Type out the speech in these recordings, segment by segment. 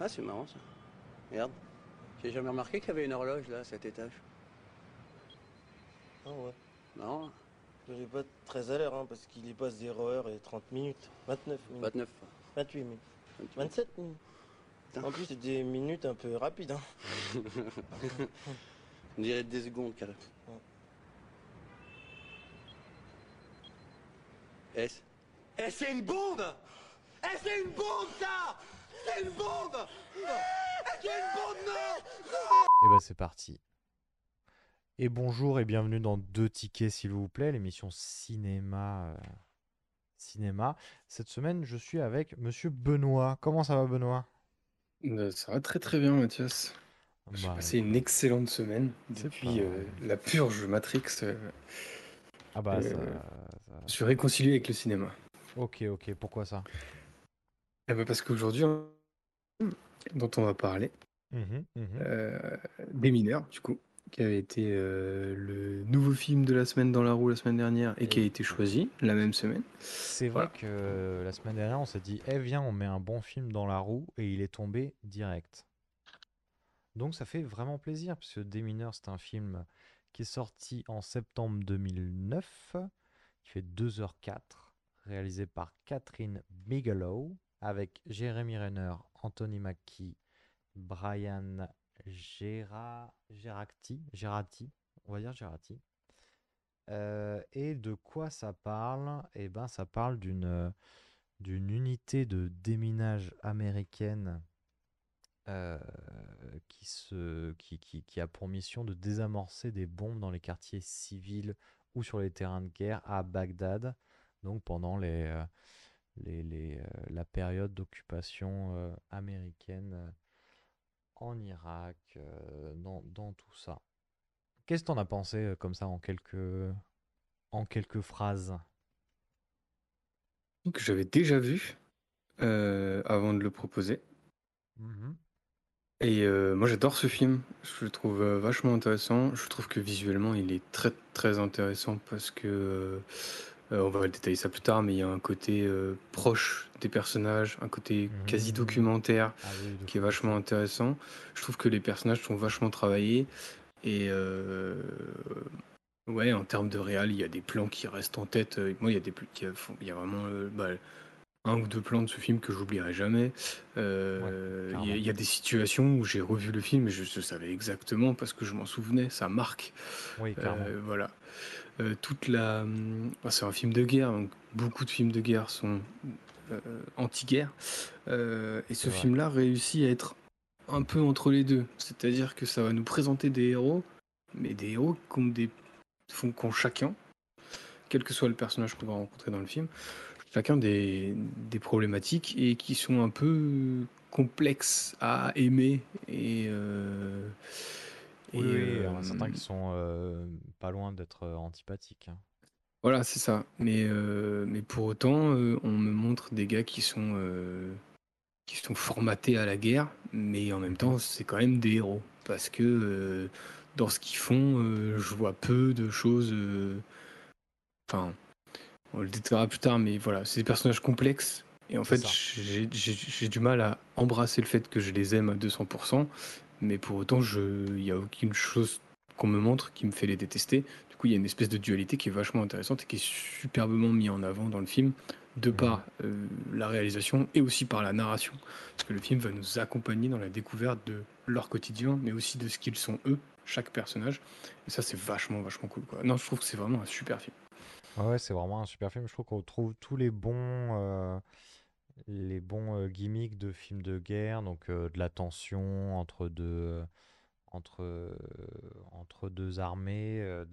Ah, c'est marrant ça. Merde. J'ai jamais remarqué qu'il y avait une horloge là à cet étage. Ah ouais. Non, Je vais pas très à l'heure, hein, parce qu'il y passe 0 heures et 30 minutes. 29 minutes. 29. 28 minutes. 28. 27 minutes. En plus, c'est des minutes un peu rapides. Hein. On dirait des secondes, carrément. S. Eh, c'est une bombe Eh, c'est une bombe, ça Une bombe Eh, bombe, Et bah c'est parti. Et bonjour et bienvenue dans Deux tickets s'il vous plaît, l'émission cinéma. euh, cinéma. Cette semaine, je suis avec Monsieur Benoît. Comment ça va Benoît? Euh, Ça va très très bien Mathias. J'ai Bah, passé une excellente semaine depuis pas euh, la purge Matrix. euh, Ah bah ça, euh, ça- je suis réconcilié avec le cinéma. Ok ok, pourquoi ça? Eh ben, parce qu'aujourd'hui, on- dont on va parler, Mhm, mhm. euh, Des mineurs du coup, qui avait été euh, le nouveau film de la semaine dans la roue la semaine dernière et qui a été choisi la même semaine. C'est vrai voilà. que euh, la semaine dernière, on s'est dit, eh viens, on met un bon film dans la roue et il est tombé direct. Donc ça fait vraiment plaisir, parce que Des mineurs, c'est un film qui est sorti en septembre 2009, qui fait 2h04, réalisé par Catherine Bigelow, avec Jeremy Renner, Anthony Mackie, Brian Gera... Gerati, Gerati, on va dire Gerati. Euh, et de quoi ça parle? Eh ben, ça parle d'une d'une unité de déminage américaine euh, qui, se, qui, qui, qui a pour mission de désamorcer des bombes dans les quartiers civils ou sur les terrains de guerre à Bagdad, donc pendant les, euh, les, les, euh, la période d'occupation euh, américaine euh, en Irak, dans, dans tout ça. Qu'est-ce que t'en as pensé comme ça en quelques, en quelques phrases? Que j'avais déjà vu euh, avant de le proposer. Mhm. Et euh, moi j'adore ce film, je le trouve vachement intéressant. Je trouve que visuellement il est très très intéressant parce que euh, on va détailler ça plus tard, mais il y a un côté euh, proche des personnages, un côté quasi Mhm. documentaire Ah oui, qui est vachement intéressant. Je trouve que les personnages sont vachement travaillés et euh, ouais en termes de réal il y a des plans qui restent en tête. Moi il y a des il y a, il y a vraiment bah, un ou deux plans de ce film que j'oublierai jamais. Euh, Ouais, il y, a- il y a des situations où j'ai revu le film et je, je savais exactement parce que je m'en souvenais, ça marque. Oui. Euh, voilà. Euh, toute la, hum, ah, c'est un film de guerre, donc beaucoup de films de guerre sont anti-guerre. Et ce film-là réussit à être un peu entre les deux. C'est-à-dire que ça va nous présenter des héros, mais des héros qui ont, des, ont chacun, quel que soit le personnage qu'on va rencontrer dans le film, chacun des, des problématiques et qui sont un peu complexes à aimer et, euh, Oui, et, oui, il y en euh, a certains qui sont euh, pas loin d'être antipathiques. hein. Voilà, c'est ça. Mais, mais pour autant, on me montre des gars qui sont, qui sont formatés à la guerre, mais en même temps, c'est quand même des héros. Parce que euh, dans ce qu'ils font, euh, je vois peu de choses. euh, Enfin, on le détaillera plus tard, mais voilà, c'est des personnages complexes. Et en fait, j'ai du mal à embrasser le fait que je les aime à 200%, mais pour autant, il n'y a aucune chose qu'on me montre qui me fait les détester. Du coup, il y a une espèce de dualité qui est vachement intéressante et qui est superbement mise en avant dans le film, de Mhm. par euh, la réalisation et aussi par la narration. Parce que le film va nous accompagner dans la découverte de leur quotidien, mais aussi de ce qu'ils sont eux, chaque personnage. Et ça, c'est vachement, vachement cool. Quoi. Non, je trouve que c'est vraiment un super film. Ouais, c'est vraiment un super film. Je trouve qu'on trouve tous les bons, euh, les bons euh, gimmicks de films de guerre, donc euh, de la tension entre deux, entre, entre deux armées.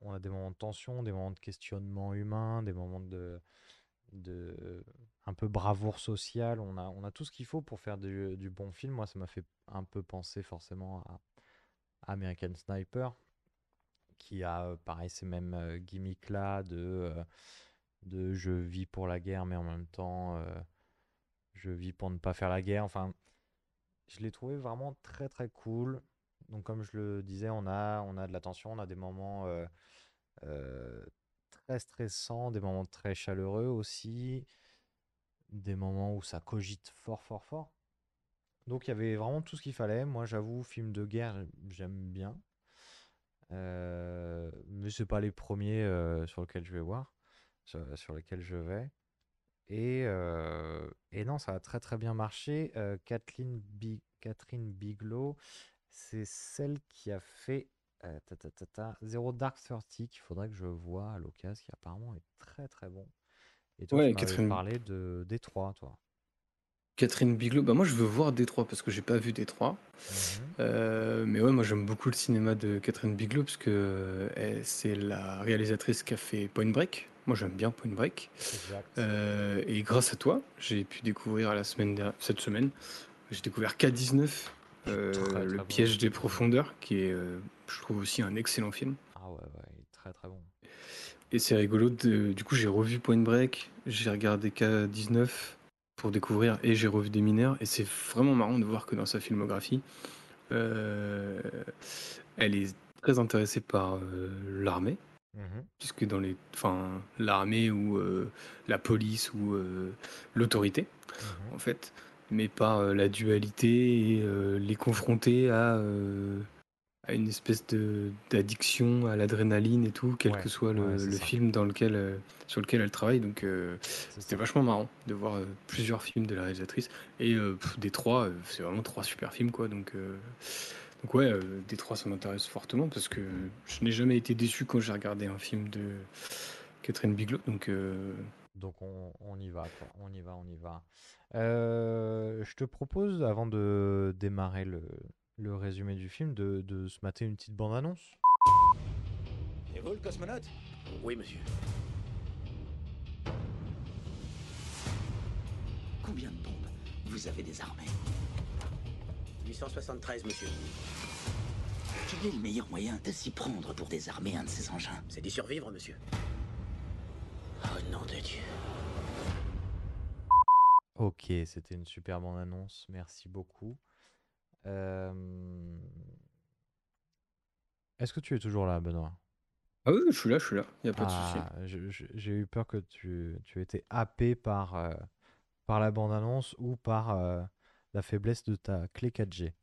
on a des moments de tension, des moments de questionnement humain, des moments de, de un peu bravoure sociale. On a, on a tout ce qu'il faut pour faire du, du bon film. Moi, ça m'a fait un peu penser forcément à American Sniper qui a pareil ces mêmes gimmicks là de, de je vis pour la guerre mais en même temps je vis pour ne pas faire la guerre enfin je l'ai trouvé vraiment très très cool donc comme je le disais on a on a de la tension on a des moments très stressants des moments très chaleureux aussi des moments où ça cogite fort fort fort Donc il y avait vraiment tout ce qu'il fallait. Moi, j'avoue, film de guerre, j'aime bien. Euh, mais c'est pas les premiers euh, sur lesquels je vais voir, sur, sur lesquels je vais. Et, euh, et non, ça a très très bien marché. Euh, Kathleen, Bi- Catherine Bigelow, c'est celle qui a fait euh, ta, ta, ta, ta, Zero Dark Thirty, qu'il faudrait que je vois à l'occasion, qui apparemment est très très bon. Et toi, Ouais, tu m'avais Catherine, parlé de Détroit, toi. Catherine Bigelow. Bah moi, je veux voir Détroit parce que j'ai pas vu Détroit. Euh, mais ouais, moi j'aime beaucoup le cinéma de Catherine Bigelow parce que elle- c'est la réalisatrice qui a fait Point Break. Moi j'aime bien Point Break. Euh, et grâce à toi, j'ai pu découvrir la semaine cette semaine, j'ai découvert K19, euh, Très, très le bon. piège des profondeurs, qui est, euh, je trouve aussi un excellent film. Ah ouais, ouais, très très bon. Et c'est rigolo. de- du coup, j'ai revu Point Break, j'ai regardé K19 pour découvrir, et j'ai revu Des mineurs. Et c'est vraiment marrant de voir que dans sa filmographie, euh, elle est très intéressée par euh, l'armée. Mhm. puisque dans les, enfin, l'armée ou euh, la police ou l'autorité, Mhm. en fait, mais pas euh, la dualité et les confronter à, à une espèce de d'addiction à l'adrénaline et tout, quel Ouais, que soit le, ouais, film dans lequel, euh, sur lequel elle travaille. Donc, euh, c'était vachement marrant de voir euh, plusieurs films de la réalisatrice. Et pff, des trois, c'est vraiment trois super films, quoi. Donc, donc ouais, des trois, ça m'intéresse fortement parce que je n'ai jamais été déçu quand j'ai regardé un film de Catherine Bigelow. Donc, Donc on, on y va, quoi. On y va, on y va. Je te propose, avant de démarrer le, le résumé du film, de, de se mater une petite bande-annonce. Et vous, le cosmonaute? Oui, monsieur. Combien de bombes vous avez désarmées? 873, monsieur. Quel est le meilleur moyen de s'y prendre pour désarmer un de ces engins? C'est d'y survivre, monsieur. Oh, nom de Dieu. Ok, c'était une super bande-annonce. Merci beaucoup. Euh, Est-ce que tu es toujours là, Benoît? ah oui, je suis là, je suis là, il n'y a pas de souci. Ah, je- je- j'ai eu peur que tu, tu étais happé par, euh, par la bande-annonce ou par euh, la faiblesse de ta clé 4G.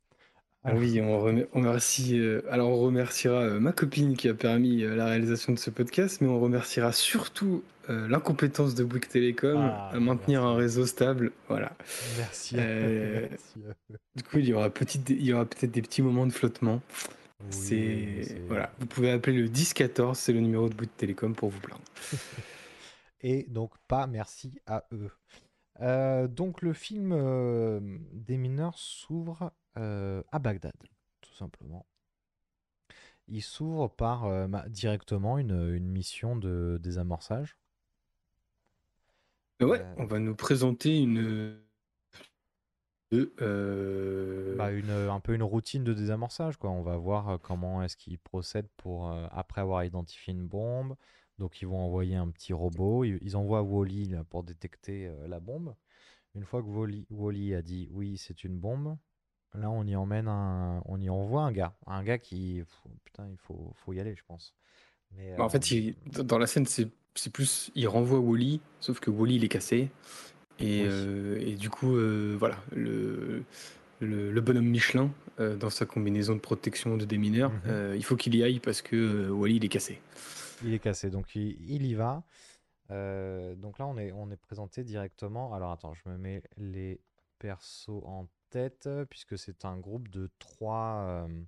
Ah oui, on, remer- on remercie. euh, alors, on remerciera euh, ma copine qui a permis euh, la réalisation de ce podcast, mais on remerciera surtout euh, l'incompétence de Bouygues Télécom Ah, à maintenir un réseau stable. Voilà. Merci. à- Euh, merci à- Du coup, il y aura, petite- il y aura peut-être des petits moments de flottement. Oui, c'est c'est- voilà. Vous pouvez appeler le 1014, c'est le numéro de Bouygues Télécom pour vous plaindre. Et donc pas merci à eux. Euh, donc le film euh, des mineurs s'ouvre euh, à Bagdad, tout simplement. Il s'ouvre par euh, directement une, une mission de désamorçage. Ouais, Euh, on va nous présenter une. Bah, une, un peu une routine de désamorçage, quoi. On va voir comment est-ce qu'ils procèdent pour, après avoir identifié une bombe. Donc, ils vont envoyer un petit robot. Ils, ils envoient Wally pour détecter la bombe. Une fois que Wally, Wally a dit oui, c'est une bombe, là, on y emmène un, on y envoie un gars. Un gars qui, putain, il faut, faut y aller, je pense. Mais, Bah, en fait, euh, il- dans la scène, c'est c'est plus. Il renvoie Wally, sauf que Wally, il est cassé. Et, Oui. euh, et du coup, euh, voilà, le, le, le bonhomme Michelin, dans sa combinaison de protection de démineurs, Mhm. il faut qu'il y aille parce que Wally, il est cassé. Il est cassé, donc il, il y va. Donc là, on est, on est présenté directement. Alors attends, je me mets les persos en tête, puisque c'est un groupe de trois. euh,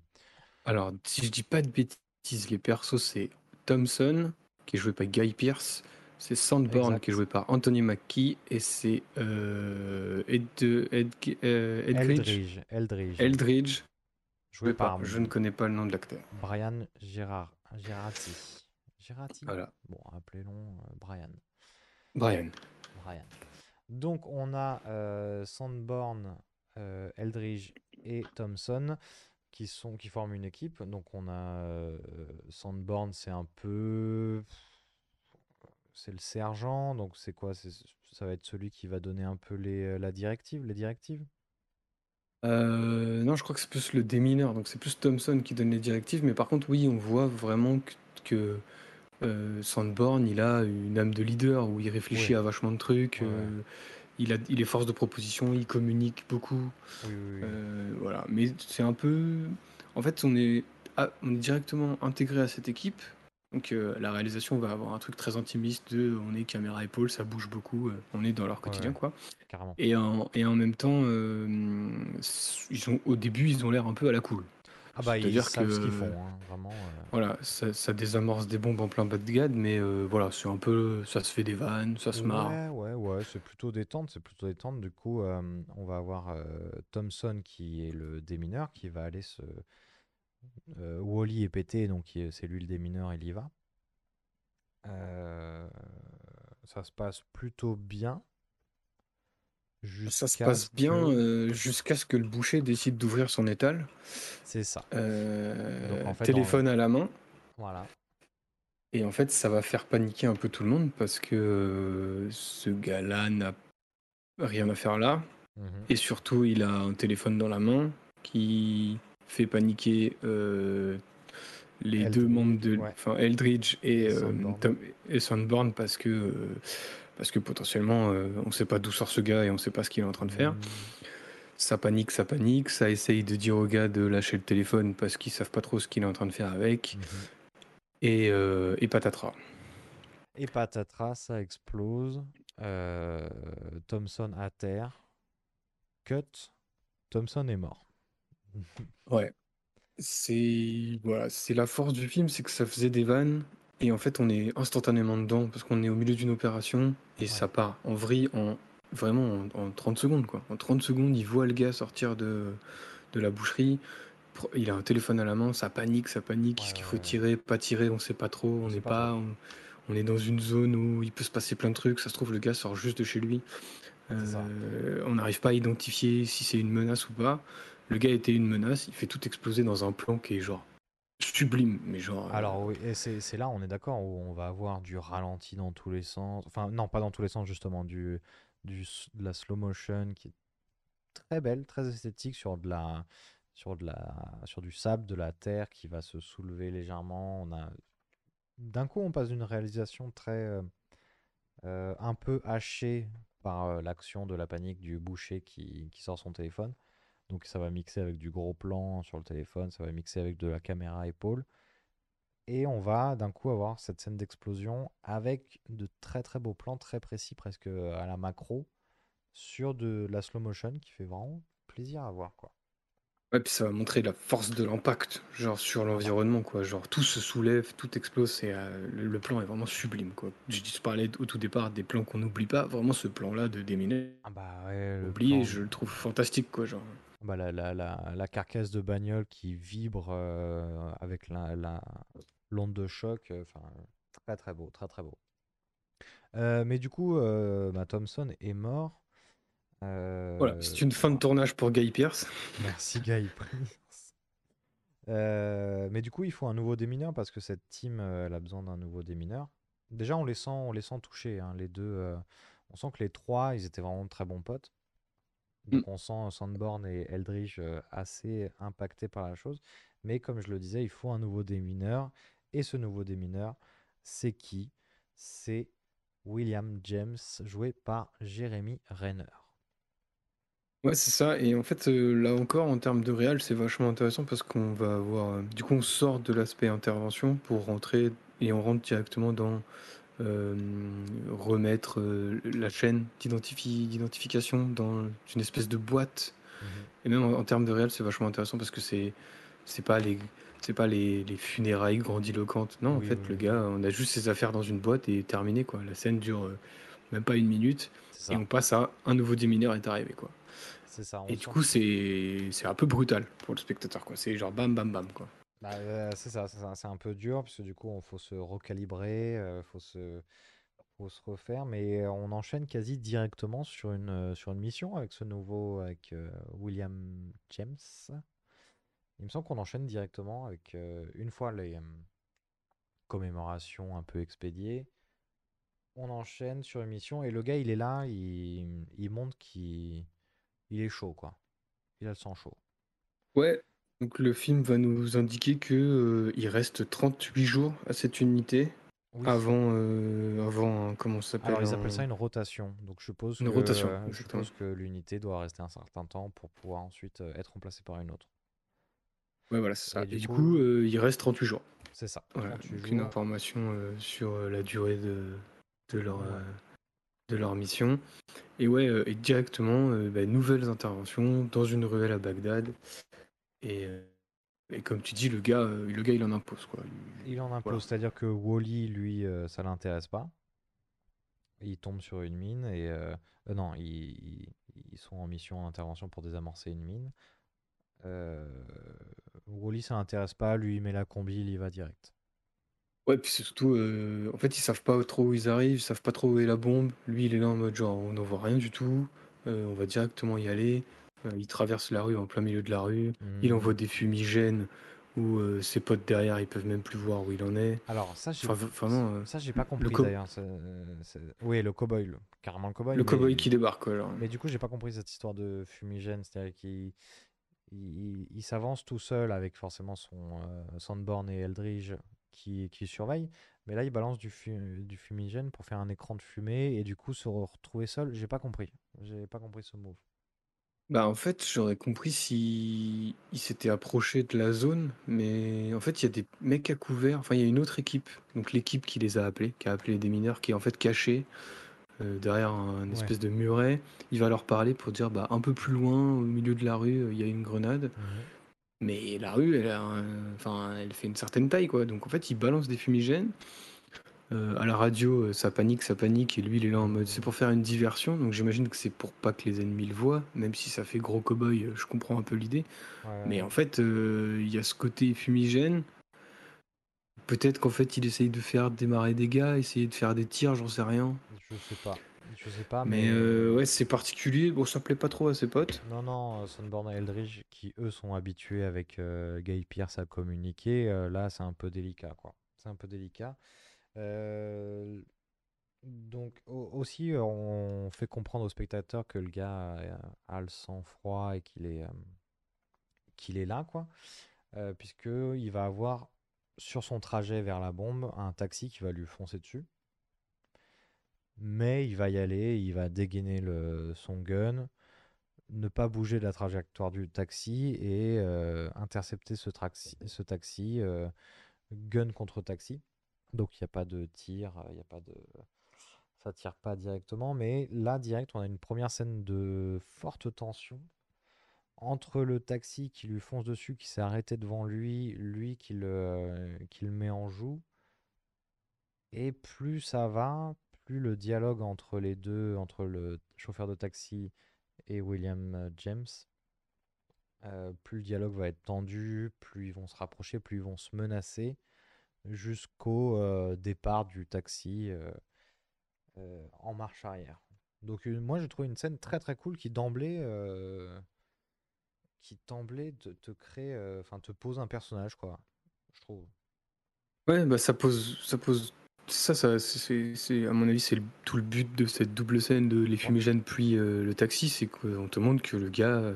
Alors, si je dis pas de bêtises, les persos, c'est Thompson, qui est joué par Guy Pearce. C'est Sandborn, Exact. qui est joué par Anthony Mackie. Et c'est euh, Ed, Ed, euh, Edgridge. Eldridge. Eldridge. Eldridge, joué par. par Je ne connais pas le nom de l'acteur. Brian Girard, Girati. Girati Voilà. Bon, appelez-le euh, Brian. Brian. Brian. Donc on a euh, Sandborn, euh, Eldridge et Thompson qui sont qui forment une équipe. Donc on a euh, Sandborn, c'est un peu c'est le sergent. Donc c'est quoi? C'est ça va être celui qui va donner un peu les la directive, les directives? Euh, non, je crois que c'est plus le démineur, donc c'est plus Thompson qui donne les directives, mais par contre, oui, on voit vraiment que, que, euh, Sandborn, il a une âme de leader où il réfléchit Ouais. à vachement de trucs, ouais. euh, il, a, il est force de proposition, il communique beaucoup. Oui, oui, oui. euh, voilà. Mais c'est un peu. En fait, on est, ah, on est directement intégré à cette équipe. Donc euh, la réalisation va avoir un truc très intimiste de on est caméra épaule, ça bouge beaucoup, euh, on est dans leur quotidien ouais. quoi. Carrément. Et en, et en même temps, euh, ils ont, au début, ils ont l'air un peu à la cool. Ah bah, ils savent ce qu'ils que- font, hein, vraiment. euh. Voilà, ça, ça désamorce des bombes en plein bas de gade, mais euh, voilà, c'est un peu, ça se fait des vannes, ça se marre. Ouais, ouais, ouais, c'est plutôt détente, c'est plutôt détente. Du coup, euh, on va avoir Thompson qui est le démineur qui va aller se. Wally est pété, donc c'est lui le démineur, il y va. Ça se passe plutôt bien. Ça se passe bien que- euh, jusqu'à ce que le boucher décide d'ouvrir son étal, C'est ça. euh, Donc, en fait, téléphone à la main, Voilà. et en fait, ça va faire paniquer un peu tout le monde parce que euh, ce gars-là n'a rien à faire là, Mhm. et surtout, il a un téléphone dans la main qui fait paniquer euh, les deux membres de, ouais. enfin Eldridge et, Sandborn. Tom- et Sandborn parce que parce que potentiellement, euh, on sait pas d'où sort ce gars et on sait pas ce qu'il est en train de faire. Mm, Ça panique, ça panique, ça essaye de dire au gars de lâcher le téléphone parce qu'ils savent pas trop ce qu'il est en train de faire avec. mhm. Et, euh, et patatras. Et patatras, ça explose. Euh, Thompson à terre. Cut. Thompson est mort. Ouais. C'est voilà, c'est la force du film, c'est que ça faisait des vannes et en fait on est instantanément dedans parce qu'on est au milieu d'une opération et Ouais. ça part en vrille en vraiment en, en 30 secondes quoi. En 30 secondes, il voit le gars sortir de, de la boucherie. Il a un téléphone à la main, ça panique, ça panique. Est-ce qu'il ouais, faut ouais. tirer, pas tirer, on sait pas trop, on sait n'est pas pas, trop. on, on est dans une zone où il peut se passer plein de trucs. Ça se trouve le gars sort juste de chez lui. C'est ça. Euh, on n'arrive pas à identifier si c'est une menace ou pas. Le gars était une menace, il fait tout exploser dans un plan qui est genre sublime, mais genre. euh, Alors oui, et c'est c'est là, on est d'accord, où on va avoir du ralenti dans tous les sens. Enfin, non, pas dans tous les sens, justement, du, du, de la slow motion qui est très belle, très esthétique sur de la, sur de la, sur du sable, de la terre qui va se soulever légèrement. On a, d'un coup, on passe d'une réalisation très, euh, euh, un peu hachée par l'action de la panique du boucher qui, qui sort son téléphone. Donc ça va mixer avec du gros plan sur le téléphone, ça va mixer avec de la caméra épaule. Et on va d'un coup avoir cette scène d'explosion avec de très très beaux plans, très précis, presque à la macro, sur de la slow motion qui fait vraiment plaisir à voir. Quoi. Ouais, puis ça va montrer la force de l'impact, genre sur l'environnement, quoi. Genre tout se soulève, tout explose, c'est, euh, le, le plan est vraiment sublime, quoi. Je, je parlais au tout départ des plans qu'on n'oublie pas, vraiment ce plan-là de Déminé, Ah bah ouais, le oublié, plan- je le trouve fantastique, quoi. Genre. bah, la, la, la, la carcasse de bagnole qui vibre euh, avec la, la- l'onde de choc, euh, enfin très très beau, très très beau. Euh, mais du coup, euh, bah, Thompson est mort. Voilà, Euh, c'est une fin de tournage pour Guy Pierce. Merci Guy Prince. Euh, mais du coup, il faut un nouveau démineur parce que cette team, euh, elle a besoin d'un nouveau démineur. Déjà, on les sent, on les sent touchés, hein, les deux. euh, on sent que les trois, ils étaient vraiment de très bons potes. Donc, on sent Sandborn et Eldridge assez impactés par la chose. Mais comme je le disais, il faut un nouveau démineur. Et ce nouveau démineur, c'est qui? C'est William James, joué par Jeremy Renner. Ouais, c'est ça. Et en fait, euh, là encore, en termes de réal, c'est vachement intéressant parce qu'on va avoir. euh, du coup, on sort de l'aspect intervention pour rentrer et on rentre directement dans euh, remettre la chaîne d'identifi- d'identification dans une espèce de boîte. Et même en, en termes de réel, c'est vachement intéressant parce que c'est c'est pas les c'est pas les, les funérailles grandiloquentes. Non, en Oui, fait, oui, le oui. gars, on a juste ses affaires dans une boîte et terminé quoi. La scène dure même pas une minute C'est et ça. on passe à un nouveau démineur est arrivé quoi. C'est ça. on Et du sent coup, c'est c'est un peu brutal pour le spectateur quoi. C'est genre bam bam bam quoi. Bah, euh, c'est ça, c'est un peu dur parce que du coup, il faut se recalibrer, il faut se, faut se refaire, mais euh, on enchaîne quasi directement sur une, euh, sur une mission avec ce nouveau, avec euh, William James. Il me semble qu'on enchaîne directement avec euh, une fois les euh, commémorations un peu expédiées. On enchaîne sur une mission et le gars, il est là, il, il montre qu'il il est chaud, quoi. Il a le sang chaud. Ouais. Donc le film va nous indiquer que euh, il reste 38 jours à cette unité Oui. avant, euh, avant, un- comment ça s'appelle Alors ils appellent ça une rotation. Donc je suppose Une que, rotation, euh, je suppose que l'unité doit rester un certain temps pour pouvoir ensuite euh, être remplacée par une autre. Ouais, voilà, c'est ça. Et Et du coup- coup, il reste 38 jours. C'est ça. Voilà, 38 donc une jours. information sur la durée de, de, leur, Ouais. De leur mission. Et ouais, euh, et directement, euh, bah, nouvelles interventions dans une ruelle à Bagdad. Et, euh, et comme tu dis, le gars, le gars il en impose. Quoi. Il- Il en impose, voilà. c'est-à-dire que Wally, lui, ça l'intéresse pas. Il tombe sur une mine et non, ils, ils- sont en mission d'intervention pour désamorcer une mine. Wally, ça l'intéresse pas. Lui, il met la combi, il y va direct. Ouais, puis c'est surtout, euh, en fait, ils savent pas trop où ils arrivent, ils savent pas trop où est la bombe. Lui, il est là en mode genre, on n'en voit rien du tout, euh, on va directement y aller. Euh, il traverse la rue en plein milieu de la rue. Il Hmm. envoie des fumigènes où ses potes derrière, ils peuvent même plus voir où il en est. Alors ça, j'ai Enfin, v- vraiment, ça j'ai pas compris co- d'ailleurs. Oui, le cowboy, le- carrément le cowboy. Le mais- cowboy qui débarque, quoi. genre. Mais du coup, j'ai pas compris cette histoire de fumigène, c'est-à-dire qu'il il, il s'avance tout seul avec forcément son Sandborn et Eldridge qui, qui surveillent, mais là il balance du, fu- du fumigène pour faire un écran de fumée et du coup se retrouver seul. J'ai pas compris. J'ai pas compris ce move. Bah, en fait, j'aurais compris si il s'était approché de la zone, mais en fait, il y a des mecs à couvert. Enfin, il y a une autre équipe, donc l'équipe qui les a appelés, qui a appelé des mineurs, qui est en fait cachée euh, derrière un Ouais. espèce de muret. Il va leur parler pour dire, bah, un peu plus loin, au milieu de la rue, il y a une grenade. Mais la rue, elle, a un- enfin, elle fait une certaine taille, quoi. Donc en fait, il balance des fumigènes. Euh, à la radio, euh, ça panique, ça panique, et lui, il est là en mode c'est pour faire une diversion. Donc j'imagine que c'est pour pas que les ennemis le voient, même si ça fait gros cow-boy, euh, je comprends un peu l'idée. Mais en fait, euh, il y a ce côté fumigène. Peut-être qu'en fait, il essaye de faire démarrer des gars, essayer de faire des tirs, j'en sais rien. Je sais pas. Je sais pas, Mais mais. euh, ouais, c'est particulier. Bon, ça plaît pas trop à ses potes. Non, non, euh, Sunborn et Eldridge, qui eux sont habitués avec euh, Guy Pierce à communiquer, euh, là c'est un peu délicat, quoi. C'est un peu délicat. Donc au- aussi, on fait comprendre au spectateur que le gars a, a le sang-froid et qu'il est, qu'il est là, quoi. Euh, puisque il va avoir sur son trajet vers la bombe un taxi qui va lui foncer dessus. Mais il va y aller, il va dégainer le, son gun, ne pas bouger de la trajectoire du taxi et euh, intercepter ce, ce taxi, euh, gun contre taxi. Donc il n'y a pas de tir, il n'y a pas de... Ça tire pas directement, mais là, direct, on a une première scène de forte tension entre le taxi qui lui fonce dessus, qui s'est arrêté devant lui, lui qui le, qui le met en joue. Et plus ça va, plus le dialogue entre les deux, entre le chauffeur de taxi et William euh, James, euh, plus le dialogue va être tendu, plus ils vont se rapprocher, plus ils vont se menacer, jusqu'au euh, départ du taxi en marche arrière. Donc moi je trouve une scène très très cool qui d'emblée qui d'emblée te, te crée, enfin te pose un personnage quoi, je trouve. Ouais, bah ça pose, ça pose. Ça, ça c'est, c'est- à mon avis, c'est le- tout le but de cette double scène de les fumigènes puis euh, le taxi, c'est qu'on te montre que le gars, euh,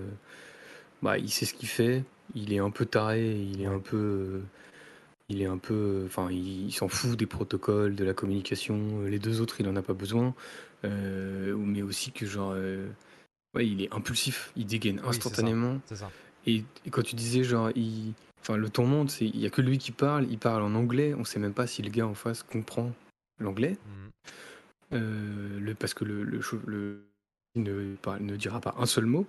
bah, il sait ce qu'il fait, il est un peu taré, il est un peu, euh, il est un peu, enfin, il, il s'en fout des protocoles, de la communication. Les deux autres, il en a pas besoin, mais aussi que genre, ouais, il est impulsif, il dégaine Oui, c'est ça, instantanément. C'est ça. Et, et quand tu disais genre, il... enfin, le ton monte, c'est il y a que lui qui parle, il parle en anglais, on sait même pas si le gars en face comprend l'anglais, Mhm. euh, le, parce que le, le, il ne, ne dira pas un seul mot.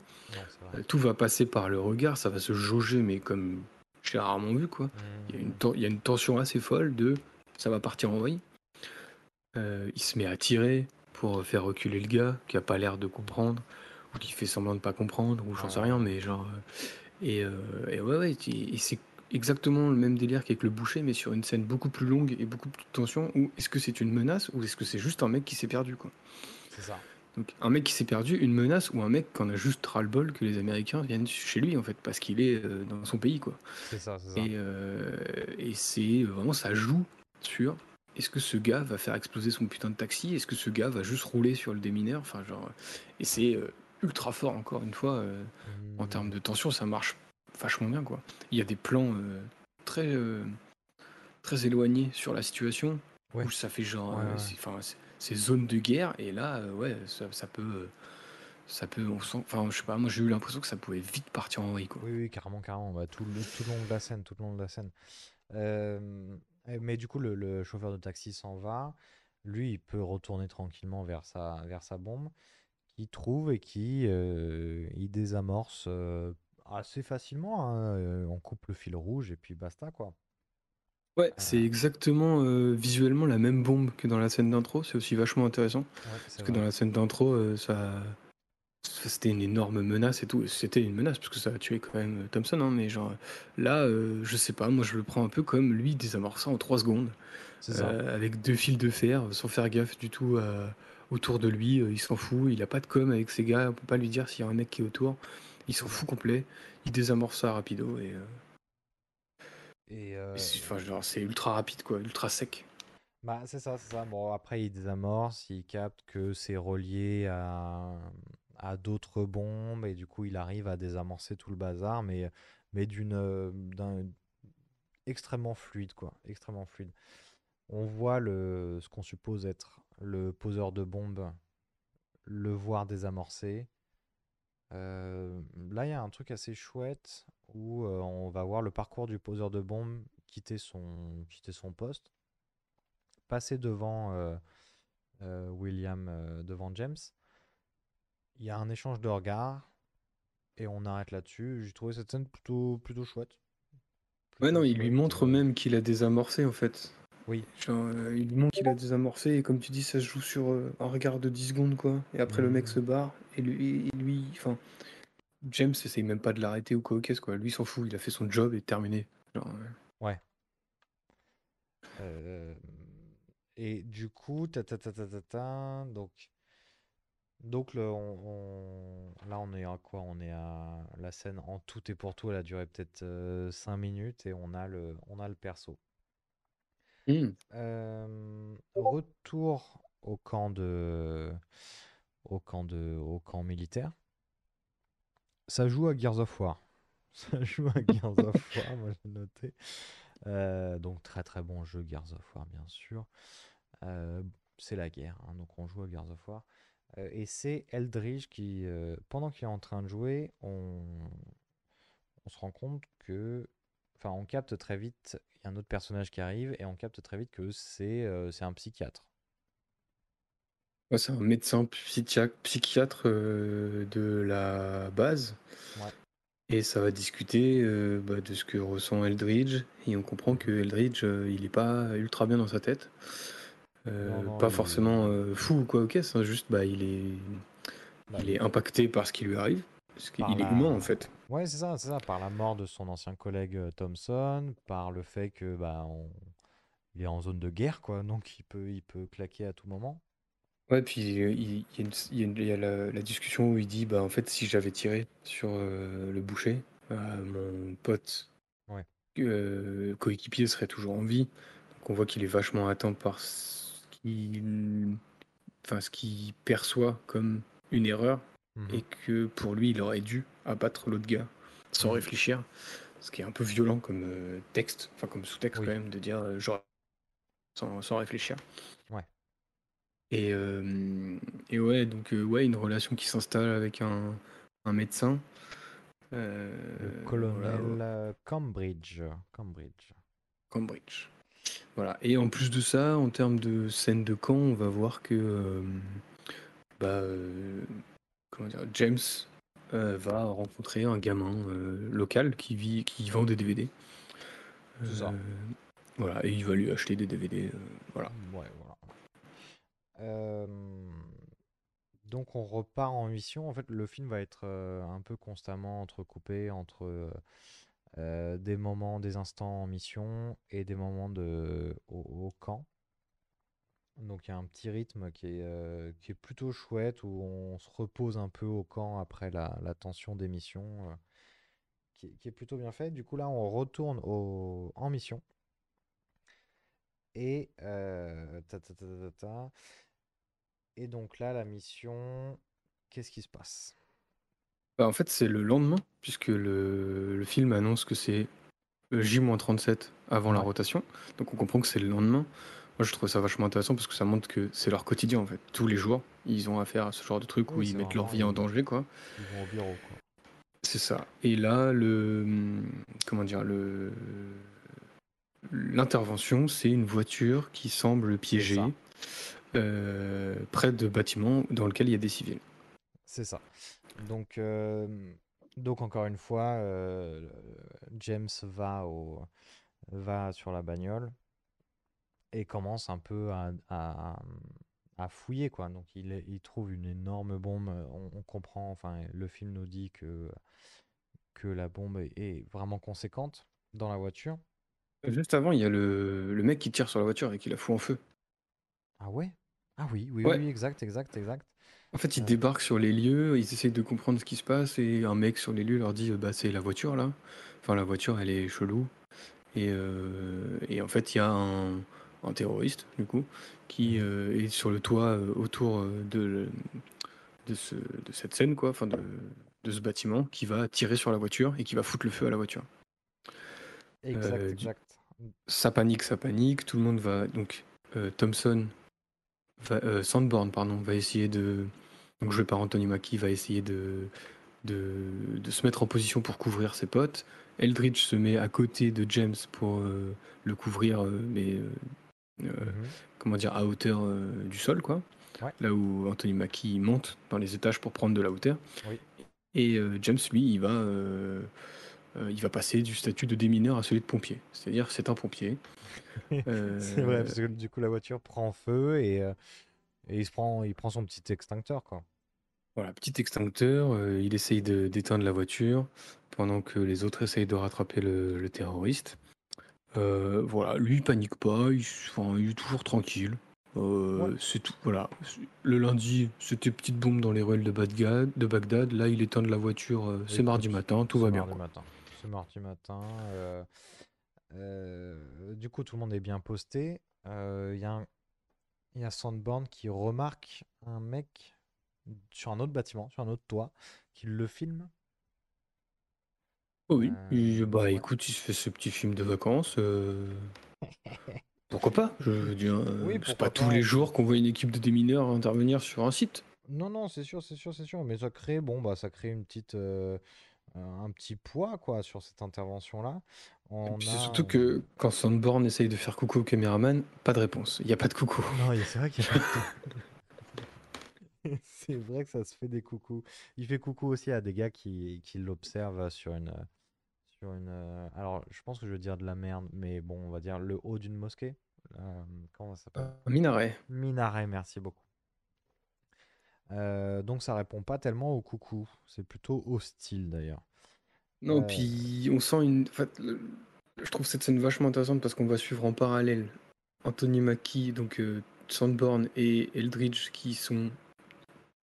Euh, Tout va passer par le regard, ça va se jauger, mais comme j'ai rarement vu quoi. Il y, a une ten- il y a une tension assez folle de ça va partir en vrille. Euh, il se met à tirer pour faire reculer le gars qui a pas l'air de comprendre ou qui fait semblant de pas comprendre ou j'en sais Ouais. rien mais genre euh, et, euh, et ouais ouais et, et c'est exactement le même délire qu'avec le boucher mais sur une scène beaucoup plus longue et beaucoup plus de tension où est-ce que c'est une menace ou est-ce que c'est juste un mec qui s'est perdu quoi C'est ça. donc un mec qui s'est perdu une menace ou un mec qui en a juste ras le bol que les américains viennent chez lui en fait parce qu'il est euh, dans son pays quoi C'est ça, c'est ça. et, euh, et c'est vraiment, ça joue sur est-ce que ce gars va faire exploser son putain de taxi? Est-ce que ce gars va juste rouler sur le démineur? Enfin, genre, et c'est euh, ultra fort encore une fois euh, en Mhm. termes de tension, ça marche vachement bien quoi. Il y a des plans euh, très euh, très éloignés sur la situation Ouais. où ça fait genre, Ouais, ouais. c'est- zone de guerre, et là, ouais, ça, ça peut, ça peut, on sent, enfin, je sais pas, moi j'ai eu l'impression que ça pouvait vite partir en vrille, quoi. Oui, oui, carrément, carrément. Bah, tout, le, tout le long de la scène, tout le long de la scène. Mais du coup, le, le chauffeur de taxi s'en va. Lui, il peut retourner tranquillement vers sa, vers sa bombe, qu'il trouve et qui euh, il désamorce euh, assez facilement. hein. Euh, On coupe le fil rouge et puis basta, quoi. Ouais, c'est Ah. exactement euh, visuellement la même bombe que dans la scène d'intro, c'est aussi vachement intéressant. Ouais, c'est Parce que vrai. dans la scène d'intro, euh, ça, ça- c'était une énorme menace et tout. C'était une menace parce que ça a tué quand même euh, Thompson, hein, mais genre là, euh, je sais pas, moi je le prends un peu comme lui désamorçant en 3 secondes, C'est ça. euh, avec deux fils de fer, sans faire gaffe du tout à- autour de lui. euh, il s'en fout, il a pas de com avec ses gars, on peut pas lui dire s'il y a un mec qui est autour. Il s'en fout complet, il désamorce ça rapido et, euh, Et, euh, c'est ultra rapide quoi, ultra sec. Bah, c'est ça, c'est ça. Bon, après, il désamorce, il capte que c'est relié à, à d'autres bombes, et du coup, il arrive à désamorcer tout le bazar, mais, mais d'une, d'un, extrêmement fluide, quoi. Extrêmement fluide. On voit le, ce qu'on suppose être le poseur de bombes, le voir désamorcer. Euh, là, il y a un truc assez chouette où euh, on va voir le parcours du poseur de bombes quitter son, quitter son poste passer devant euh, William, devant James. Il y a un échange de regards et on arrête là-dessus. J'ai trouvé cette scène plutôt, plutôt chouette. Ouais, Plutôt non, il lui montre même qu'il a désamorcé en fait. Oui, Genre, euh, il montre qu'il a désamorcé et comme tu dis, ça se joue sur euh, un regard de 10 secondes quoi. Et après, le mec Mhm. se barre et lui, et lui enfin, James essaye même pas de l'arrêter ou quoi, qu'est-ce quoi. Lui, s'en fout, il a fait son job et terminé. Genre, ouais. ouais. Euh, et du coup, ta, ta, ta, ta, ta, ta, donc, donc le, on, on- là, on est à quoi? On est à la scène en tout et pour tout. Elle a duré peut-être 5 minutes et on a le, on a le perso. Euh, retour au camp de au camp de au camp militaire. Ça joue à Gears of War. Ça joue à Gears of War, moi j'ai noté. Euh, donc très très bon jeu Gears of War bien sûr. Euh, c'est la guerre, hein, donc on joue à Gears of War. Euh, et c'est Eldridge qui, pendant qu'il est en train de jouer, on, on se rend compte que, enfin, on capte très vite, y a un autre personnage qui arrive et on capte très vite que c'est euh, c'est un psychiatre. Ouais, c'est un médecin psychiatre, psychiatre euh, de la base. Ouais. Et ça va discuter euh, bah, de ce que ressent Eldridge. Et on comprend que Eldridge, il est pas ultra bien dans sa tête. Non, non, pas il- forcément fou ou quoi caisse, hein, juste bah, il, est, Bah, il est impacté par ce qui lui arrive. Parce qu'il est humain en fait. Ouais, c'est ça, c'est ça, par la mort de son ancien collègue euh, Thompson, par le fait que bah on... il est en zone de guerre quoi, donc il peut il peut claquer à tout moment. Ouais, puis euh, il, il y a, une- il y a une- il y a la, la discussion où il dit bah en fait si j'avais tiré sur euh, le boucher, euh, mon pote Ouais. euh, coéquipier serait toujours en vie. Donc on voit qu'il est vachement atteint par ce qu'il enfin, ce qu'il perçoit comme une erreur Mhm. et que pour lui il aurait dû abattre l'autre gars sans Mhm. réfléchir. Ce qui est un peu violent comme euh, texte, enfin comme sous-texte Oui. quand même, de dire euh, genre sans, sans réfléchir. Ouais. Et, euh, et ouais, donc ouais, une relation qui s'installe avec un, un médecin. Euh, Le colonel Cambridge, Cambridge. Cambridge. Voilà. Et en plus de ça, en termes de scène de camp, on va voir que euh, bah, comment dire, James euh, va rencontrer un gamin euh, local qui vit, qui vend des DVD. C'est ça. Euh, Voilà, et il va lui acheter des DVD. voilà. Donc on repart en mission. En fait, le film va être un peu constamment entrecoupé entre des moments, des instants en mission et des moments de, au, au camp. Donc il y a un petit rythme qui est, euh, qui est plutôt chouette où on se repose un peu au camp après la, la tension des missions, euh, qui, est- qui est plutôt bien fait. Du coup là, on retourne au, en mission. Et, euh, ta, ta, ta, ta, ta, ta. et donc là, la mission, qu'est-ce qui se passe? Bah, en fait, c'est le lendemain, puisque le, le film annonce que c'est euh, J-37 avant la Ouais. rotation. Donc on comprend que c'est le lendemain. Moi, je trouve ça vachement intéressant parce que ça montre que c'est leur quotidien en fait. Tous les jours, ils ont affaire à ce genre de truc où ils mettent leur vie en danger, quoi. Ils vont au bureau, quoi. C'est ça. Et là, le comment dire le l'intervention, c'est une voiture qui semble piégée euh, près de bâtiments dans lesquels il y a des civils. C'est ça. Donc, euh, donc encore une fois, euh, James va, au, va sur la bagnole et commence un peu à, à- à fouiller, quoi. Donc il, il trouve une énorme bombe. On, on comprend, enfin, le film nous dit que, que la bombe est- vraiment conséquente dans la voiture. Juste avant, il y a le, le mec qui tire sur la voiture et qui la fout en feu. Ah ouais? Ah oui, oui, Ouais. oui, exact, exact, exact. En fait, ils Euh. débarquent sur les lieux, ils essayent de comprendre ce qui se passe et un mec sur les lieux leur dit bah c'est la voiture là. Enfin la voiture elle est chelou et, euh, et en fait il y a un, un terroriste du coup qui euh, est sur le toit euh, autour euh, de, de, ce, de cette scène quoi, enfin de, de ce bâtiment qui va tirer sur la voiture et qui va foutre le feu à la voiture. Exact, Euh. Ça panique, ça panique, tout le monde va donc Thompson va, Sandborn pardon va essayer de donc joué par Anthony Mackie va essayer de, de de se mettre en position pour couvrir ses potes. Eldridge se met à côté de James pour euh, le couvrir euh, mais euh, euh, Mhm. comment dire à hauteur euh, du sol quoi. Ouais. Là où Anthony Mackie monte dans les étages pour prendre de la hauteur. Oui. Et euh, James lui il va euh, euh, il va passer du statut de démineur à celui de pompier. C'est-à-dire c'est un pompier. C'est vrai, parce que du coup la voiture prend feu et, euh, et il se prend, il prend son petit extincteur quoi. Voilà, petit extincteur, euh, il essaye de- d'éteindre la voiture pendant que les autres essayent de rattraper le, le terroriste. Euh, voilà, lui il panique pas, il, enfin, il est toujours tranquille. Euh, Ouais. C'est tout. Voilà. Le lundi, c'était petite bombe dans les ruelles de Bagdad. De Bagdad. Là, il éteint de la voiture. euh, c'est mardi matin, tout va bien. mardi quoi. matin. C'est mardi matin. du coup tout le monde est bien posté. Il y a un- il y a Sandborn qui remarque un mec sur un autre bâtiment, sur un autre toit, qui le filme. Oui, Euh, bah écoute, il se fait ce petit film de vacances. euh, Pourquoi pas? Je veux dire, euh, Oui, c'est pourquoi pas tous pas, les jours qu'on voit une équipe de démineurs intervenir sur un site. Non, non, c'est sûr, c'est sûr, c'est sûr. Mais ça crée, bon, bah, ça crée une petite, euh, un petit poids, quoi, sur cette intervention-là. Et On puis c'est a, surtout que quand Sandborn essaye de faire coucou au caméraman, pas de réponse. Il n'y a pas de coucou. Non, il- c'est vrai qu'il y a pas de- C'est vrai que ça se fait des coucous. Il fait coucou aussi à des gars qui, qui l'observent sur une, sur une. euh, Alors, je pense que je veux dire de la merde, mais bon, on va dire le haut d'une mosquée. Euh, comment ça s'appelle? Un minaret. Minaret, merci beaucoup. Euh, donc ça répond pas tellement au coucou. C'est plutôt hostile d'ailleurs. Non, Euh, puis on sent une. En fait, le- je trouve cette scène vachement intéressante parce qu'on va suivre en parallèle Anthony Mackie, donc euh, Sandborn et Eldridge qui sont,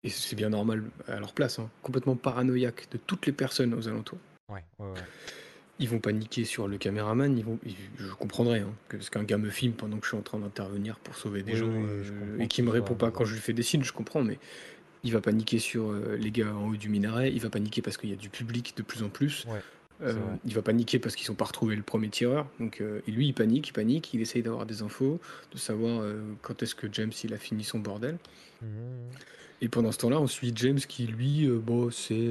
et c'est bien normal à leur place, hein, complètement paranoïaques de toutes les personnes aux alentours. Ouais, ouais, ouais. Ils vont paniquer sur le caméraman, ils vont, ils- je comprendrais, hein, que, parce qu'un gars me filme pendant que je suis en train d'intervenir pour sauver des Oui, gens oui, euh, et qui me répond pas quand je lui fais des signes, je comprends, mais il va paniquer sur euh, les gars en haut du minaret, il va paniquer parce qu'il y a du public de plus en plus, Ouais, euh, il va paniquer parce qu'ils sont pas retrouvés le premier tireur, donc euh, et lui il panique, il panique, il essaye d'avoir des infos, de savoir quand est-ce que James il a fini son bordel. Mhm. Et pendant ce temps-là, on suit James qui, lui, bon, c'est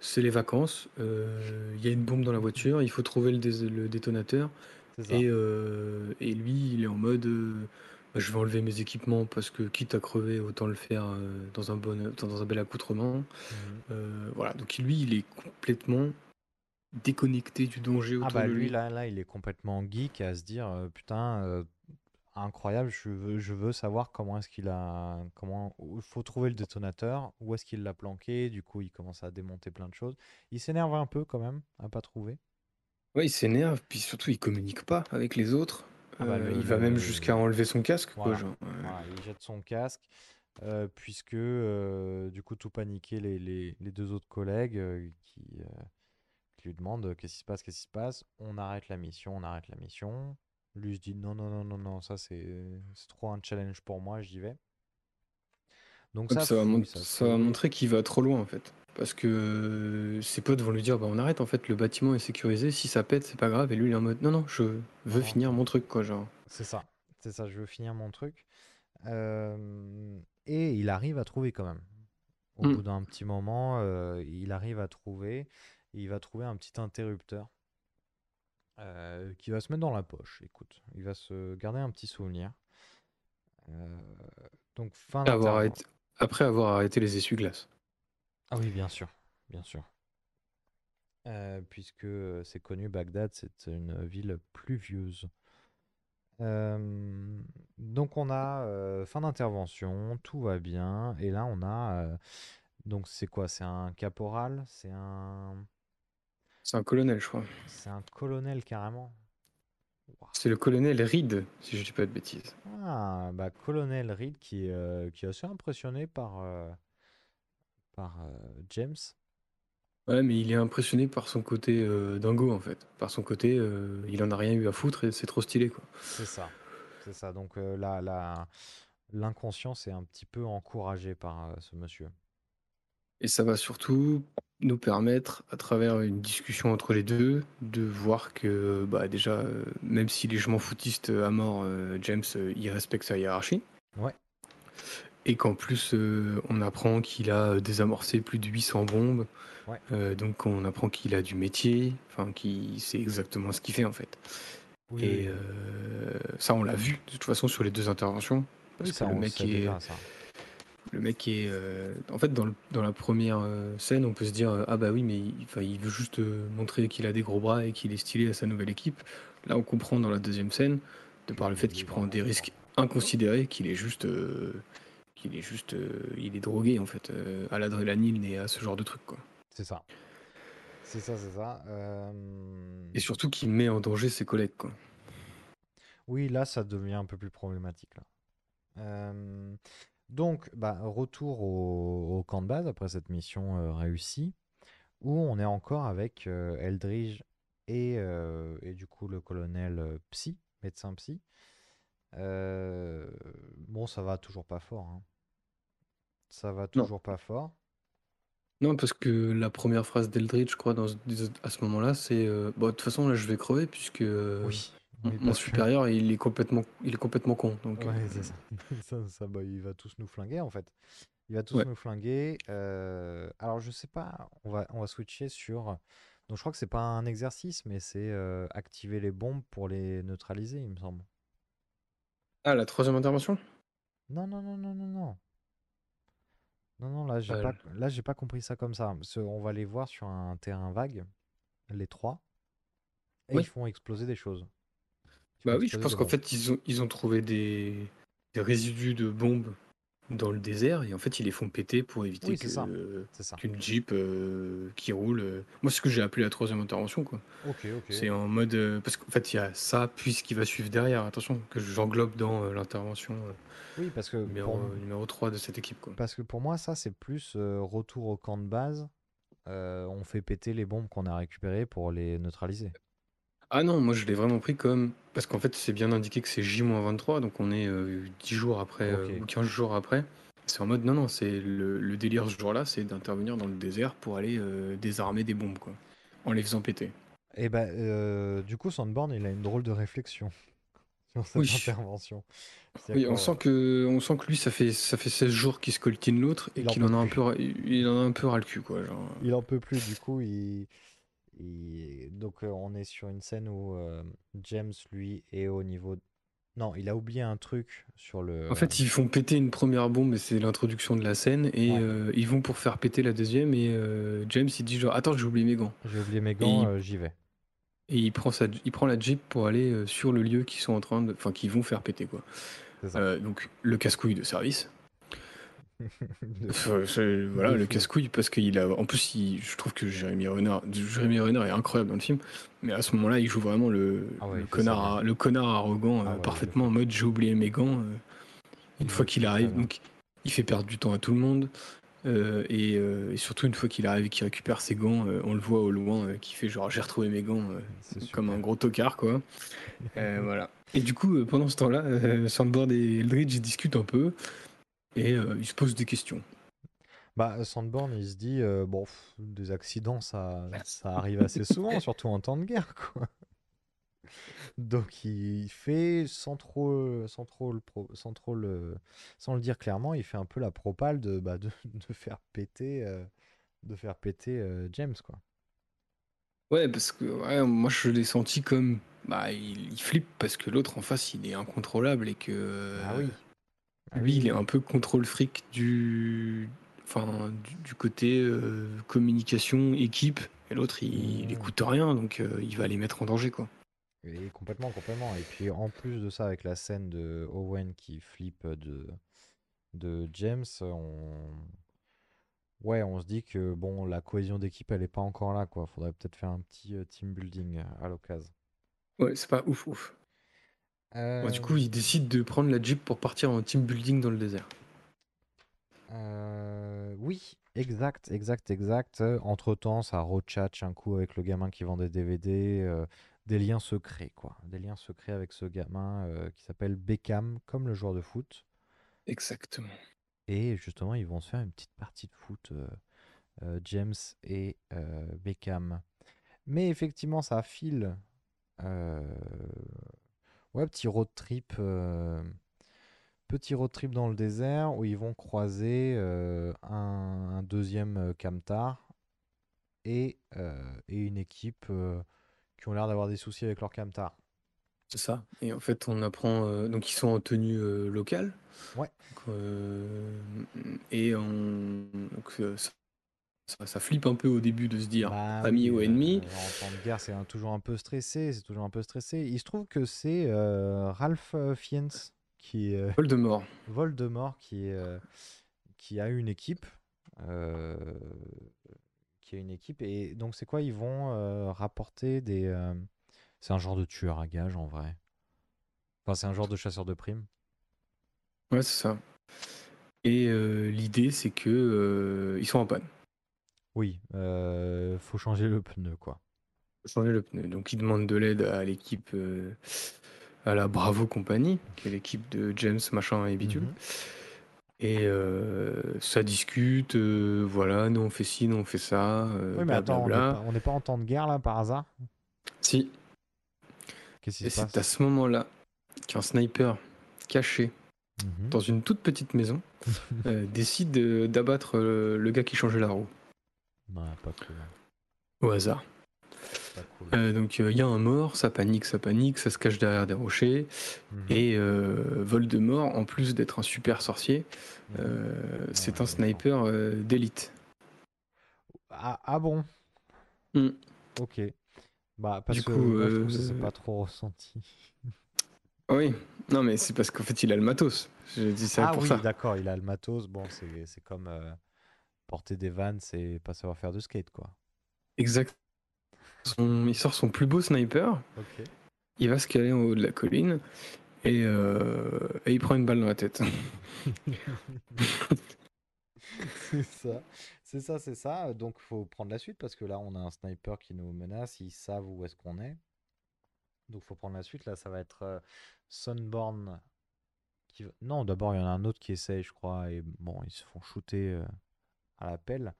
c'est les vacances. euh, Il y a une bombe dans la voiture, il faut trouver le, détonateur. Et, euh, et lui, il est en mode euh, bah, je vais enlever mes équipements parce que quitte à crever, autant le faire dans, un bon, dans un bel accoutrement. Mhm. Voilà, donc lui, il est complètement déconnecté du danger Ah autour bah de lui lui. là, là il est complètement geek à se dire putain incroyable je veux je veux savoir comment est-ce qu'il a comment il faut trouver le détonateur où est-ce qu'il l'a planqué du coup il commence à démonter plein de choses il s'énerve un peu quand même à pas trouver Ouais, il s'énerve, puis surtout, il communique pas avec les autres. Ah bah, Euh, le- il va le- même jusqu'à enlever son casque, quoi, Voilà. genre, ouais. Voilà, il jette son casque euh, puisque euh, du coup tout paniqué les, les, les deux autres collègues qui, qui lui demandent qu'est-ce qui se passe qu'est-ce qui se passe? On arrête la mission on arrête la mission lui se dit non non non non non ça c'est c'est trop un challenge pour moi j'y vais donc ça ça, va, ça ça va montrer qu'il va trop loin en fait. Parce que euh, ses potes vont lui dire bah on arrête en fait le bâtiment est sécurisé, si ça pète c'est pas grave et lui il est en mode non non je veux Non, finir mon truc quoi genre. c'est ça c'était ça, je veux finir mon truc. Euh, et il arrive à trouver quand même. Au Mm. bout d'un petit moment, euh, il arrive à trouver. Il va trouver un petit interrupteur euh, qui va se mettre dans la poche. Écoute, il va se garder un petit souvenir. Euh, donc, fin Après avoir arrêté, après avoir arrêté les essuie-glaces. Ah oui, bien sûr, bien sûr. Euh, puisque c'est connu, Bagdad, c'est une ville pluvieuse. Euh, donc on a euh, fin d'intervention, tout va bien, et là on a euh, donc c'est quoi? C'est un caporal, c'est un C'est un colonel, je crois. c'est un colonel carrément. C'est le colonel Reed, si je dis pas de bêtises. Ah bah colonel Reed qui est euh, qui est assez impressionné par euh, par euh, James. Ouais, mais il est impressionné par son côté euh, dingo, en fait. Par son côté, il en a rien eu à foutre et c'est trop stylé, quoi. C'est ça, c'est ça. Donc là, là, l'inconscience est un petit peu encouragée par ce monsieur. Et ça va surtout nous permettre, à travers une discussion entre les deux, de voir que, bah, déjà, euh, même s'il est je m'en foutiste à mort, euh, James, euh, il respecte sa hiérarchie. Ouais. Et qu'en plus, euh, on apprend qu'il a euh, désamorcé plus de 800 bombes. Ouais. Euh, donc, on apprend qu'il a du métier, enfin, qu'il sait exactement ce qu'il fait, en fait. Oui, Et euh, ça, on l'a vu, de toute façon, sur les deux interventions. Parce oui, ça, que le mec est, déjà ça. Le mec est, euh, en fait, dans, le- dans la première euh, scène, on peut se dire, euh, ah bah oui, mais il, enfin, il veut juste euh, montrer qu'il a des gros bras et qu'il est stylé à sa nouvelle équipe. Là, on comprend dans la deuxième scène, de par le fait qu'il prend des risques inconsidérés, qu'il est juste, euh, qu'il est juste, euh, il est drogué en fait, euh, à l'adrénaline et à ce genre de truc quoi. C'est ça. C'est ça, c'est ça. Euh, Et surtout qu'il met en danger ses collègues quoi. Oui, là, ça devient un peu plus problématique. Là. Euh, Donc, bah, retour au, au camp de base après cette mission euh, réussie, où on est encore avec euh, Eldridge et, euh, et du coup le colonel Psy, médecin Psy. Bon, ça va toujours pas fort. hein. Ça va Non. toujours pas fort. Non, parce que la première phrase d'Eldridge, je crois, dans, à ce moment-là, c'est Bon, de toute façon, là, je vais crever, puisque Oui. Mon, supérieur, il est complètement, il est complètement con. Donc, Ouais, euh, ça. Ça, ça, bah, il va tous nous flinguer en fait. Il va tous Ouais. nous flinguer. euh, Alors je sais pas, on va, on va switcher sur. Donc je crois que c'est pas un exercice, mais c'est euh, activer les bombes pour les neutraliser, il me semble. Ah, la troisième intervention? Non, non, non, non, non, non. Non, non, là j'ai pas, là j'ai pas compris ça comme ça. On va les voir sur un terrain vague, les trois, et Oui. ils font exploser des choses. Bah oui, je pense qu'en fait, ils ont, ils ont trouvé des, des résidus de bombes dans le désert et en fait, ils les font péter pour éviter Oui, euh, qu'une Jeep euh, qui roule. euh, Moi, c'est ce que j'ai appelé la troisième intervention, quoi. C'est en mode. euh, parce qu'en fait, il y a ça, puis ce qui va suivre derrière. Attention, que j'englobe dans l'intervention Oui, parce que numéro, pour, numéro 3 de cette équipe, quoi. Parce que pour moi, ça, c'est plus retour au camp de base. On fait péter les bombes qu'on a récupérées pour les neutraliser. Ah non, moi, je l'ai vraiment pris comme. Parce qu'en fait, c'est bien indiqué que c'est J-23, donc on est euh, 10 jours après, euh, ou 15 jours après. C'est en mode, non, non, c'est le, le délire ce jour-là, c'est d'intervenir dans le désert pour aller euh, désarmer des bombes, quoi. En les faisant péter. Et ben, euh, du coup, Sandborn, il a une drôle de réflexion sur cette Oui. intervention. Oui, on sent que, on sent que lui, ça fait, ça fait 16 jours qu'il scoltine l'autre et en qu'il peut en a un plus. peu, ra- il en a un peu ras le cul, quoi. Genre. il en peut plus, du coup, il, donc euh, on est sur une scène où euh, James, lui, est au niveau. Non, il a oublié un truc sur le. En fait, ils font péter une première bombe et c'est l'introduction de la scène et Ouais. euh, ils vont pour faire péter la deuxième et James il dit genre attends j'ai oublié mes gants J'ai oublié mes gants, il- j'y vais. et il prend sa, il prend la jeep pour aller sur le lieu qu'ils sont en train de, enfin qu'ils vont faire péter quoi. Ça. Donc le casse-couille de service. Voilà le casse-couille parce qu'il a, en plus il- je trouve que Jérémy Renard, Jérémy Renard est incroyable dans le film, mais à ce moment-là il joue vraiment le, Ah ouais, le connard, le connard arrogant Ah euh, ouais, le parfaitement fait. en mode j'ai oublié mes gants. euh, une fois qu'il arrive, donc il fait perdre du temps à tout le monde. euh, et, et surtout une fois qu'il arrive et qu'il récupère ses gants, on le voit au loin qui fait genre j'ai retrouvé mes gants comme un gros tocard quoi. Voilà. Et du coup pendant ce temps-là, Sandboard et Eldridge discutent un peu et euh, ils se posent des questions. Bah, Sandborn, il se dit, euh, bon, pff, des accidents, ça, ça arrive assez souvent, surtout en temps de guerre, quoi. Donc il fait sans trop, sans trop le, sans trop le, sans le dire clairement, il fait un peu la propale de, bah, de, de faire péter, euh, de faire péter euh, James quoi. Ouais, parce que ouais, moi je l'ai senti comme. Bah, il, il flippe parce que l'autre en face il est incontrôlable et que. Ah oui. Ah Lui, oui, il est un peu contrôle fric du. Enfin, du, du côté euh, communication, équipe. Et l'autre, il, il Mhm. écoute rien, donc euh, il va les mettre en danger, quoi. Et complètement, complètement. Et puis en plus de ça, avec la scène de Owen qui flippe de, de James, on... Ouais, on se dit que bon, la cohésion d'équipe, elle est pas encore là, quoi. Faudrait peut-être faire un petit euh, team building à l'occasion. Ouais, c'est pas ouf, ouf. Bon, du Euh, coup, il décide de prendre la Jeep pour partir en team building dans le désert. euh, oui, exact, exact, exact. Euh, Entre-temps, ça rechatche un coup avec le gamin qui vend des DVD. euh, des liens secrets, quoi. Des liens secrets avec ce gamin euh, qui s'appelle Beckham, comme le joueur de foot. Exactement. Et justement, ils vont se faire une petite partie de foot, euh, euh, James et euh, Beckham. Mais effectivement, ça file. euh, Ouais, petit road trip. euh, Petit road trip dans le désert où ils vont croiser euh, un, un deuxième euh, camtar et, euh, et une équipe euh, qui ont l'air d'avoir des soucis avec leur camtar. C'est ça. Et en fait, on apprend. euh, donc, ils sont en tenue euh, locale. Ouais. Donc, euh, et on, donc, euh, ça, ça- ça flippe un peu au début de se dire Bah ami oui, ou euh, ennemi. en temps de guerre, c'est toujours un peu stressé. C'est toujours un peu stressé. Il se trouve que c'est euh, Ralph euh, Fiennes qui est euh, Voldemort. Voldemort qui, est, euh, qui a une équipe. qui a une équipe. Et donc, c'est quoi Ils vont rapporter des. c'est un genre de tueur à gages en vrai. Enfin, c'est un genre de chasseur de primes. Ouais, c'est ça. Et l'idée, c'est que ils sont en panne. Oui, euh, faut changer le pneu, quoi. Faut changer le pneu. Donc, ils demandent de l'aide à l'équipe, euh, à la Bravo Company, qui est l'équipe de James, machin et bidule. Mhm. Et euh, ça discute, euh, voilà, nous on fait ci, nous on fait ça, Oui, mais attends, on n'est blablabla. pas, on n'est pas en temps de guerre là par hasard? Si, et c'est à ce moment-là qu'un sniper caché Mhm. dans une toute petite maison décide de- d'abattre le gars qui changeait la roue Non, pas cool. au hasard. Pas cool. Euh, donc euh, il y a un mort, ça panique, ça panique, ça se cache derrière des rochers. Mhm. Et euh, Voldemort, en plus d'être un super sorcier, Mhm. euh, c'est Ouais, un sniper euh, d'élite. Ah, ah bon? Mm. Ok. Bah, parce Du que coup, moi, je trouve que ça s'est euh, pas trop ressenti. Oui, non mais c'est parce qu'en fait il a le matos. Je dis ça ah pour oui, ça. d'accord, il a le matos. Bon, c'est c'est comme euh, porter des vannes, c'est pas savoir faire de skate, quoi. Exact. Son- il sort son plus beau sniper, il va se caler en haut de la colline et, euh, et il prend une balle dans la tête. c'est ça. C'est ça, c'est ça. Donc, faut prendre la suite parce que là, on a un sniper qui nous menace. Ils savent où est-ce qu'on est. Donc, faut prendre la suite. Là, ça va être euh, Sunborn. Qui... Non, d'abord, il y en a un autre qui essaye, je crois. Et bon, ils se font shooter euh, à la pelle.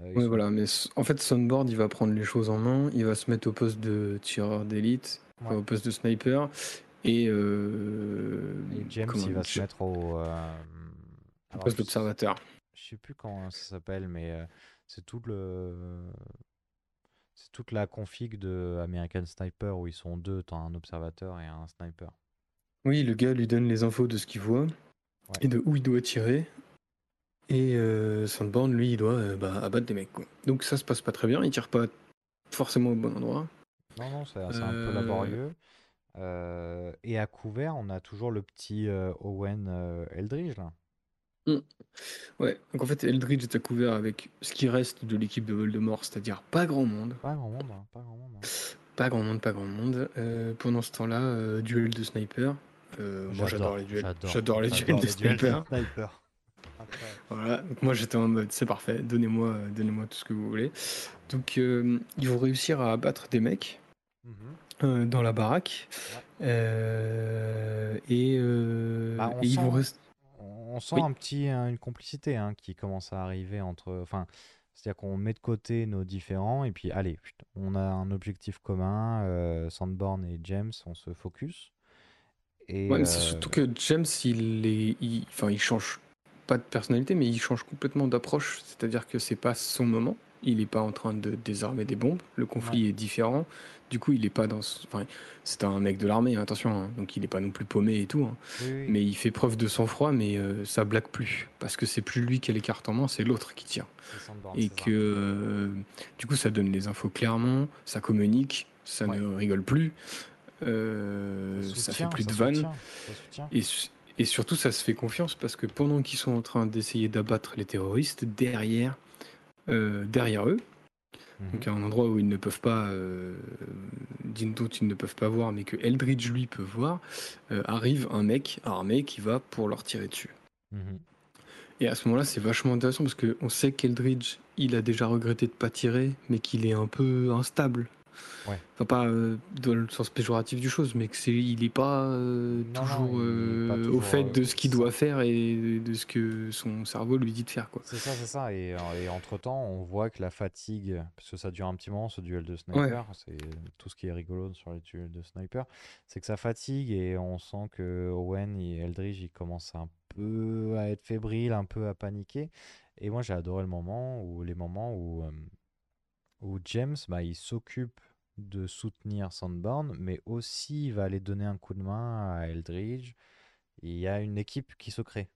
Euh, ils Ouais, sont- voilà, mais en fait Sunboard il va prendre les choses en main, il va se mettre au poste de tireur d'élite, enfin, au poste de sniper et, euh, Et James, comment il va se mettre au. euh, au poste d'observateur. Je sais plus comment ça s'appelle, mais euh, c'est tout le. C'est toute la config de American Sniper où ils sont deux, un observateur et un sniper. Oui, le gars lui donne les infos de ce qu'il voit et de où il doit tirer. Et euh, Sandborn, lui, il doit euh, bah, abattre des mecs. Quoi. Donc ça se passe pas très bien, il tire pas forcément au bon endroit. Non, non, c'est c'est un peu Euh, laborieux. Euh, et à couvert, on a toujours le petit euh, Owen euh, Eldridge là. Ouais, donc en fait, Eldridge est à couvert avec ce qui reste de l'équipe de Voldemort, c'est-à-dire pas grand monde. Pas grand monde, hein, pas grand monde. hein. Pas grand monde, pas grand monde. Euh, pendant ce temps-là, euh, duel de sniper. Euh, moi j'adore les duels. J'adore les duels de sniper. sniper. Voilà, donc moi j'étais en mode c'est parfait, donnez-moi euh, donnez-moi tout ce que vous voulez. Donc euh, ils vont réussir à abattre des mecs Mhm. euh, dans la baraque. Euh, et, euh, Bah, on et ils vont sent- rester. On sent Oui. un petit, un- une complicité hein, qui commence à arriver entre. Enfin, C'est-à-dire qu'on met de côté nos différents et puis allez, chut, on a un objectif commun, euh, Sandborn et James, on se focus. Et Ouais, mais c'est euh, surtout que James, il est, il- enfin, il change pas de personnalité, mais il change complètement d'approche. C'est-à-dire que c'est pas son moment. Il est pas en train de désarmer des bombes. Le conflit est différent. Du coup, il est pas dans. ce- Enfin, c'est un mec de l'armée, hein, attention. hein. Donc, il est pas non plus paumé et tout. hein. oui, oui. Mais il fait preuve de sang-froid, mais euh, ça blague plus. Parce que c'est plus lui qui a les cartes en main, c'est l'autre qui tire. Et que euh, du coup, ça donne les infos clairement, ça communique, ça Ouais. ne rigole plus, euh, Ça fait plus de vannes. Et, et surtout, ça se fait confiance parce que pendant qu'ils sont en train d'essayer d'abattre les terroristes, derrière, euh, derrière eux, Mhm. donc à un endroit où ils ne peuvent pas, euh, dont ils ne peuvent pas voir, mais que Eldridge lui peut voir, euh, arrive un mec armé qui va pour leur tirer dessus. Mhm. Et à ce moment-là, c'est vachement intéressant parce qu'on sait qu'Eldridge, il a déjà regretté de pas tirer, mais qu'il est un peu instable. Ouais. Enfin, pas euh, dans le sens péjoratif du chose, mais que c'est, il n'est pas, euh, Non, toujours, euh, pas au toujours, fait de ce qu'il doit faire et de ce que son cerveau lui dit de faire. Quoi. C'est ça, c'est ça. Et, et entre-temps, on voit que la fatigue, parce que ça dure un petit moment ce duel de sniper, c'est tout ce qui est rigolo sur les duels de sniper, c'est que ça fatigue et on sent que Owen et Eldridge, ils commencent un peu à être fébriles, un peu à paniquer. Et moi, j'ai adoré le moment où, les moments où, où James, bah, il s'occupe de soutenir Sandborn, mais aussi il va aller donner un coup de main à Eldridge. Il y a une équipe qui se crée,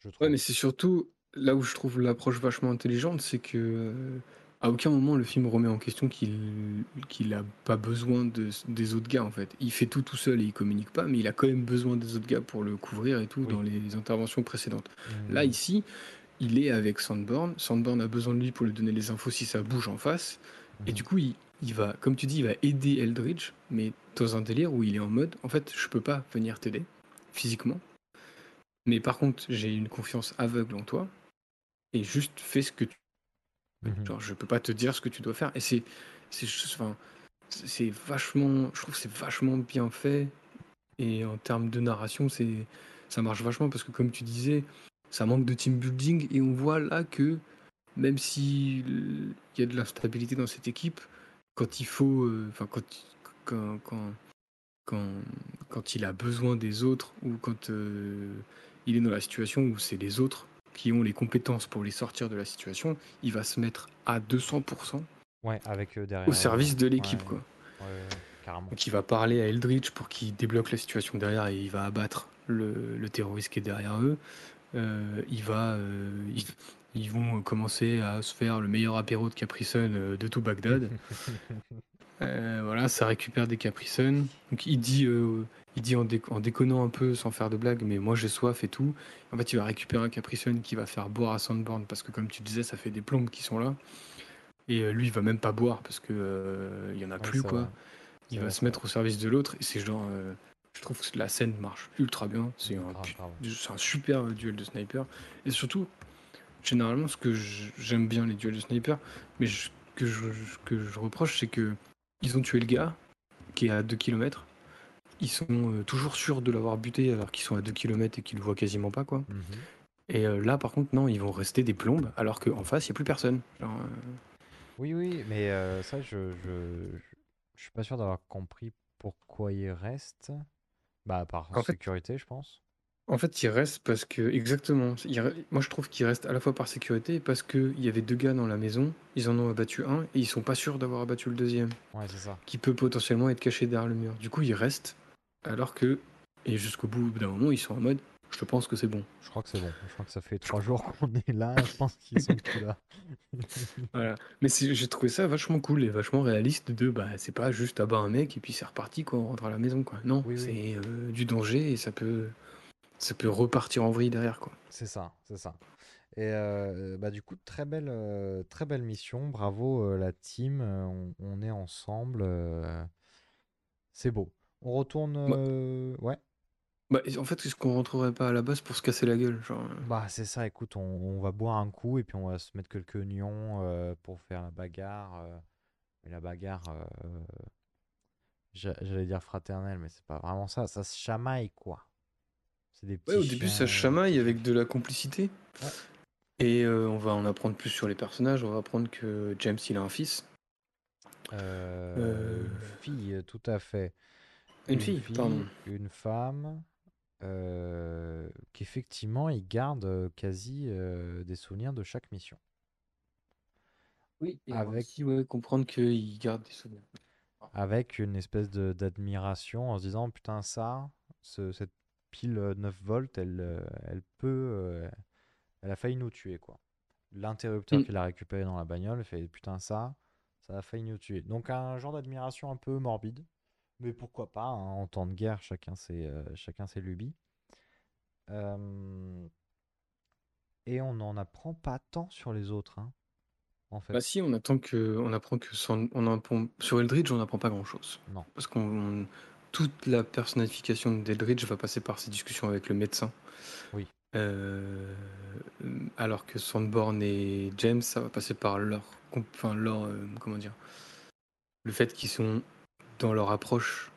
je trouve. Ouais, mais c'est surtout là où je trouve l'approche vachement intelligente, c'est que euh, à aucun moment le film remet en question qu'il qu'il a pas besoin de, des autres gars en fait. Il fait tout tout seul et il communique pas, mais il a quand même besoin des autres gars pour le couvrir et tout Oui. dans les interventions précédentes. Mhm. Là ici, il est avec Sandborn. Sandborn a besoin de lui pour lui donner les infos si ça bouge en face. Et Mhm. du coup, il, il va, comme tu dis, il va aider Eldridge, mais dans un délire où il est en mode, en fait, je peux pas venir t'aider physiquement. Mais par contre, j'ai une confiance aveugle en toi et juste fais ce que tu Mhm. Genre, je peux pas te dire ce que tu dois faire. Et c'est, c'est, enfin, c'est vachement, je trouve que c'est vachement bien fait. Et en termes de narration, c'est, ça marche vachement parce que comme tu disais, ça manque de team building et on voit là que même si il y a de l'instabilité dans cette équipe, quand il faut, euh, enfin quand, quand, quand, quand, quand il a besoin des autres ou quand euh, il est dans la situation où c'est les autres qui ont les compétences pour les sortir de la situation, il va se mettre à 200% Ouais, avec eux derrière. au service de l'équipe. ouais, quoi. Ouais, carrément. Donc il va parler à Eldritch pour qu'il débloque la situation derrière et il va abattre le, le terroriste qui est derrière eux. Euh, il va, euh, ils, ils vont commencer à se faire le meilleur apéro de Capri Sun euh, de tout Bagdad. Voilà, ça récupère des Capri Sun. Donc il dit, il dit en, dé- en déconnant un peu, sans faire de blague, mais moi j'ai soif et tout. En fait, il va récupérer un Capri Sun qui va faire boire à Sandborn parce que, comme tu disais, ça fait des plombes qui sont là. Et lui, il va même pas boire parce que il y en a Ouais, plus quoi. Il va vrai, se mettre au service de l'autre et c'est genre, je trouve que la scène marche ultra bien. C'est un, un super euh, duel de sniper. Et surtout, généralement, ce que j'aime bien les duels de sniper, mais je- que je, que je reproche, c'est que ils ont tué le gars qui est à 2 km. Ils sont euh, toujours sûrs de l'avoir buté alors qu'ils sont à 2 km et qu'ils le voient quasiment pas, quoi. Mhm. Et euh, là, par contre, non, ils vont rester des plombes alors qu'en face, il n'y a plus personne. Genre, euh, Oui, oui, mais euh, ça, je, je, je suis pas sûr d'avoir compris pourquoi il reste. Bah, par En fait- sécurité, je pense. En fait, il reste parce que, exactement, il moi je trouve qu'il reste à la fois par sécurité et parce qu'il y avait deux gars dans la maison, ils en ont abattu un et ils sont pas sûrs d'avoir abattu le deuxième, Ouais, c'est ça. qui peut potentiellement être caché derrière le mur. Du coup, ils restent, alors que, et jusqu'au bout d'un moment, ils sont en mode, je pense que c'est bon. Je crois que c'est bon. Je crois que ça fait trois jours qu'on est là. Je pense qu'ils sont plus là. Voilà. Mais j'ai trouvé ça vachement cool et vachement réaliste de, bah, c'est pas juste abat un mec et puis c'est reparti, quoi, on rentre à la maison, quoi. Non, Oui, oui. c'est euh, du danger et ça peut, ça peut repartir en vrille derrière, quoi. C'est ça, c'est ça. Et euh, bah, du coup, très belle, euh, très belle mission. Bravo, la team. on, on est ensemble. c'est beau. On retourne. Ouais. Bah, en fait, est-ce qu'on rentrerait pas à la base pour se casser la gueule, genre. euh, Bah, c'est ça, écoute, on, on va boire un coup et puis on va se mettre quelques nions euh, pour faire la bagarre. euh, mais la bagarre, euh, j'a- j'allais dire fraternelle, mais c'est pas vraiment ça. Ça se chamaille, quoi. C'est des petits au début, ça chiens, chamaille avec de la complicité. Ouais. Et euh, on va en apprendre plus sur les personnages. On va apprendre que James, il a un fils. Euh, Euh, Une fille, tout à fait. Une fille, pardon. Une femme, euh, qu'effectivement, il garde quasi euh, des souvenirs de chaque mission. Oui, et Avec- aussi ouais, comprendre qu'il garde des souvenirs. Avec une espèce de- d'admiration en se disant, putain, ça, ce- cette pile euh, 9 volts, elle, elle peut... elle a failli nous tuer, quoi. L'interrupteur Mm. qu'il a récupéré dans la bagnole, fait, putain, ça, ça a failli nous tuer. Donc un genre d'admiration un peu morbide. Mais pourquoi pas, hein, en temps de guerre, chacun ses, euh, chacun ses lubies. Euh, Et on n'en apprend pas tant sur les autres, hein, en fait. Bah si, on attend que, on apprend que sans- on apprend- sur Eldridge, on n'apprend pas grand-chose. Non. Parce qu'on toute la personnification d'Eldridge va passer par ses discussions avec le médecin. Oui. Euh, alors que Sandborn et James, ça va passer par leur, enfin leur, euh, comment dire, le fait qu'ils sont dans leur approche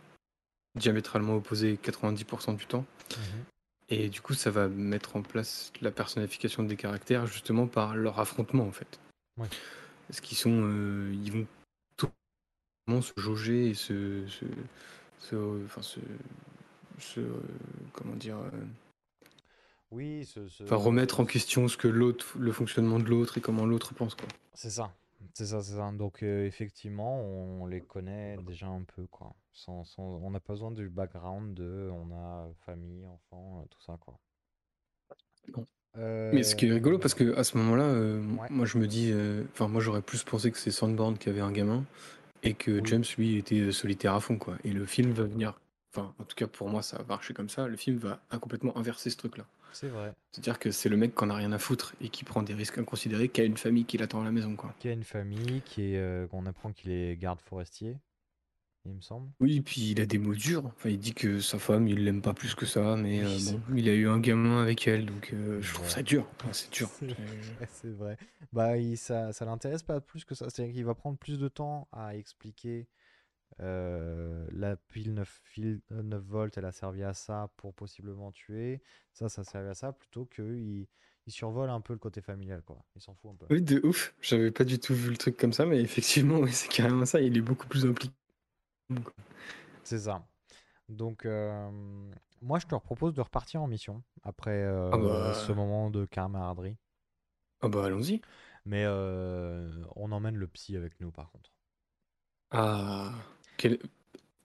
diamétralement opposée 90% du temps. Mhm. Et du coup, ça va mettre en place la personnification des caractères justement par leur affrontement en fait. Ouais. Parce qu'ils sont, euh, ils vont tout se jauger et se, se, se- enfin se, se, euh, comment dire, euh, Oui, ce, ce- enfin remettre en question ce que l'autre, le fonctionnement de l'autre et comment l'autre pense quoi. C'est ça. C'est ça, c'est ça. Donc euh, effectivement, on les connaît déjà un peu, quoi. Sans, sans- on n'a pas besoin du background de, on a famille, enfant, euh, tout ça, quoi. Mais ce qui est Euh, rigolo parce que à ce moment-là, euh, Ouais. moi je me dis, euh, enfin moi j'aurais plus pensé que c'est Sandborn qui avait un gamin et que Oui. James lui était euh, solitaire à fond quoi. Et le film va venir, enfin en tout cas pour moi ça va marcher comme ça. Le film va complètement inverser ce truc-là. C'est vrai. C'est-à-dire que c'est le mec qui en a rien à foutre et qui prend des risques inconsidérés, qui a une famille qui l'attend à la maison quoi. Qui a une famille, qui est, euh, on apprend qu'il est garde forestier, il me semble. Oui, puis il a des mots durs. Enfin, il dit que sa femme, il l'aime pas plus que ça, mais Oui, euh, bon, il a eu un gamin avec elle, donc euh, je trouve Ouais. ça dur. Enfin, c'est dur. C'est vrai, c'est vrai. Bah, il, ça, ça l'intéresse pas plus que ça. C'est-à-dire qu'il va prendre plus de temps à expliquer euh, la pile 9, fil- euh, 9 volts, elle a servi à ça pour possiblement tuer. Ça, ça servait à ça plutôt qu'il il survole un peu le côté familial, quoi. Il s'en fout un peu. Oui, de ouf. J'avais pas du tout vu le truc comme ça, mais effectivement, c'est carrément ça. Il est beaucoup plus impliqué. C'est ça. Donc, euh, moi, je te propose de repartir en mission après euh, Ah bah. ce moment de camaraderie. Ah bah allons-y. Mais euh, on emmène le psy avec nous, par contre. Ah, quelle...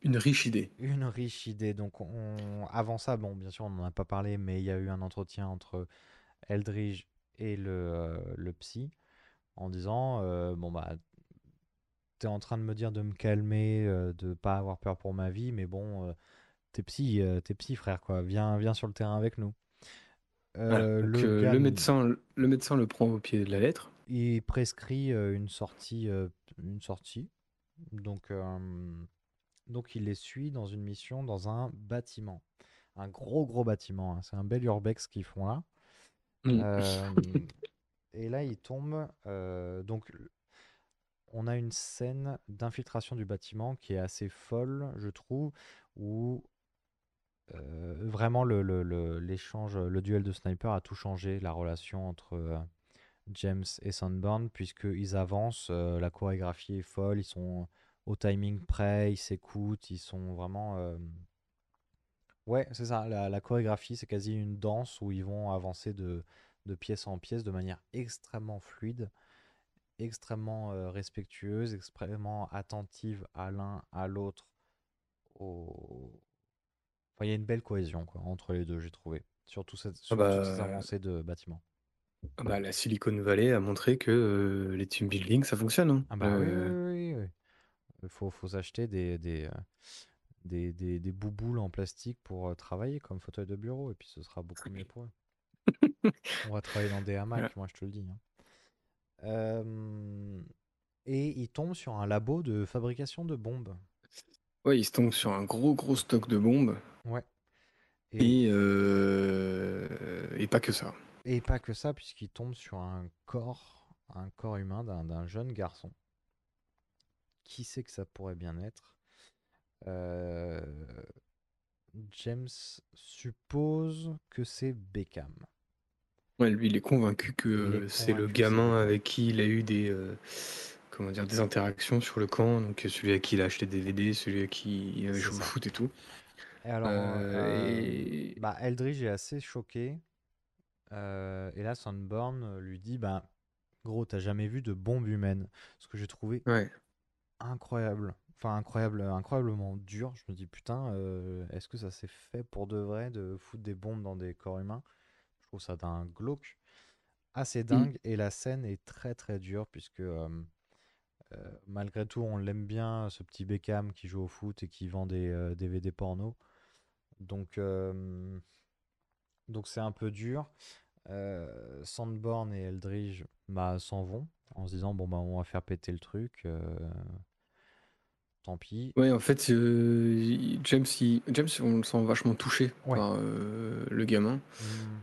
une riche idée. Une riche idée. Donc, on... avant ça, bon, bien sûr, on n'en a pas parlé, mais il y a eu un entretien entre Eldridge et le, euh, le psy en disant euh, Bon, bah, t'es en train de me dire de me calmer, euh, de pas avoir peur pour ma vie, mais bon, euh, t'es psy, t'es psy, frère, quoi. Viens, viens sur le terrain avec nous. Voilà. Donc, le gars le, médecin, le médecin le prend au pied de la lettre. il prescrit une sortie, une sortie. Donc, euh, donc il les suit dans une mission dans un bâtiment, un gros gros bâtiment. hein. C'est un bel urbex qu'ils font là. Mm. Euh, et là, il tombe. euh, donc, on a une scène d'infiltration du bâtiment qui est assez folle, je trouve, où euh, vraiment le, le- le- l'échange, le duel de sniper a tout changé, la relation entre euh, James et Sunburn, puisqu'ils avancent, euh, la chorégraphie est folle, ils sont au timing près, ils s'écoutent, ils sont vraiment... euh, Ouais, c'est ça, la, la chorégraphie, c'est quasi une danse où ils vont avancer de, de pièce en pièce de manière extrêmement fluide, extrêmement euh, respectueuse, extrêmement attentive à l'un, à l'autre. Au... Enfin, il y a une belle cohésion quoi, entre les deux, j'ai trouvé. Surtout cette, sur bah, toutes ces avancées de bâtiments. Ah bah, la Silicon Valley a montré que les team building, ça fonctionne. hein. Ah bah oui, oui, oui, oui. Il faut, faut s'acheter des, des, des, des, des bouboules en plastique pour travailler comme fauteuil de bureau et puis ce sera beaucoup mieux pour eux. On va travailler dans des hamacs, moi je te le dis. hein. Et il tombe sur un labo de fabrication de bombes. Ouais, ils se tombent sur un gros gros stock de bombes Ouais. Et, et, et pas que ça. Et pas que ça, puisqu'il tombe sur un corps, un corps humain d'un jeune garçon. Qui sait que ça pourrait bien être? Euh, James suppose que c'est Beckham. Ouais, lui, il est convaincu que c'est le c'est gamin avec qui il a eu des, euh, comment dire, des interactions sur le camp. Donc celui à qui il a acheté des DVD, celui à qui il avait C'est joué au foot et tout. Et alors, Euh, euh, et- bah, Eldridge est assez choqué. Euh, et là, Sandborn euh, lui dit bah, Gros, t'as jamais vu de bombe humaine. Ce que j'ai trouvé Ouais. incroyable. Enfin, incroyable, incroyablement dur. Je me dis Putain, euh, est-ce que ça s'est fait pour de vrai de foutre des bombes dans des corps humains? Je trouve ça d'un glauque assez dingue. Et la scène est très très dure puisque. euh, malgré tout, on l'aime bien, ce petit Beckham qui joue au foot et qui vend des DVD porno. Donc, euh, donc c'est un peu dur. Euh, Sandborn et Eldridge bah, s'en vont en se disant bon bah on va faire péter le truc. euh, tant pis. Ouais, en fait, euh, James, il- James, on le sent vachement touché Ouais. par le gamin. Hmm,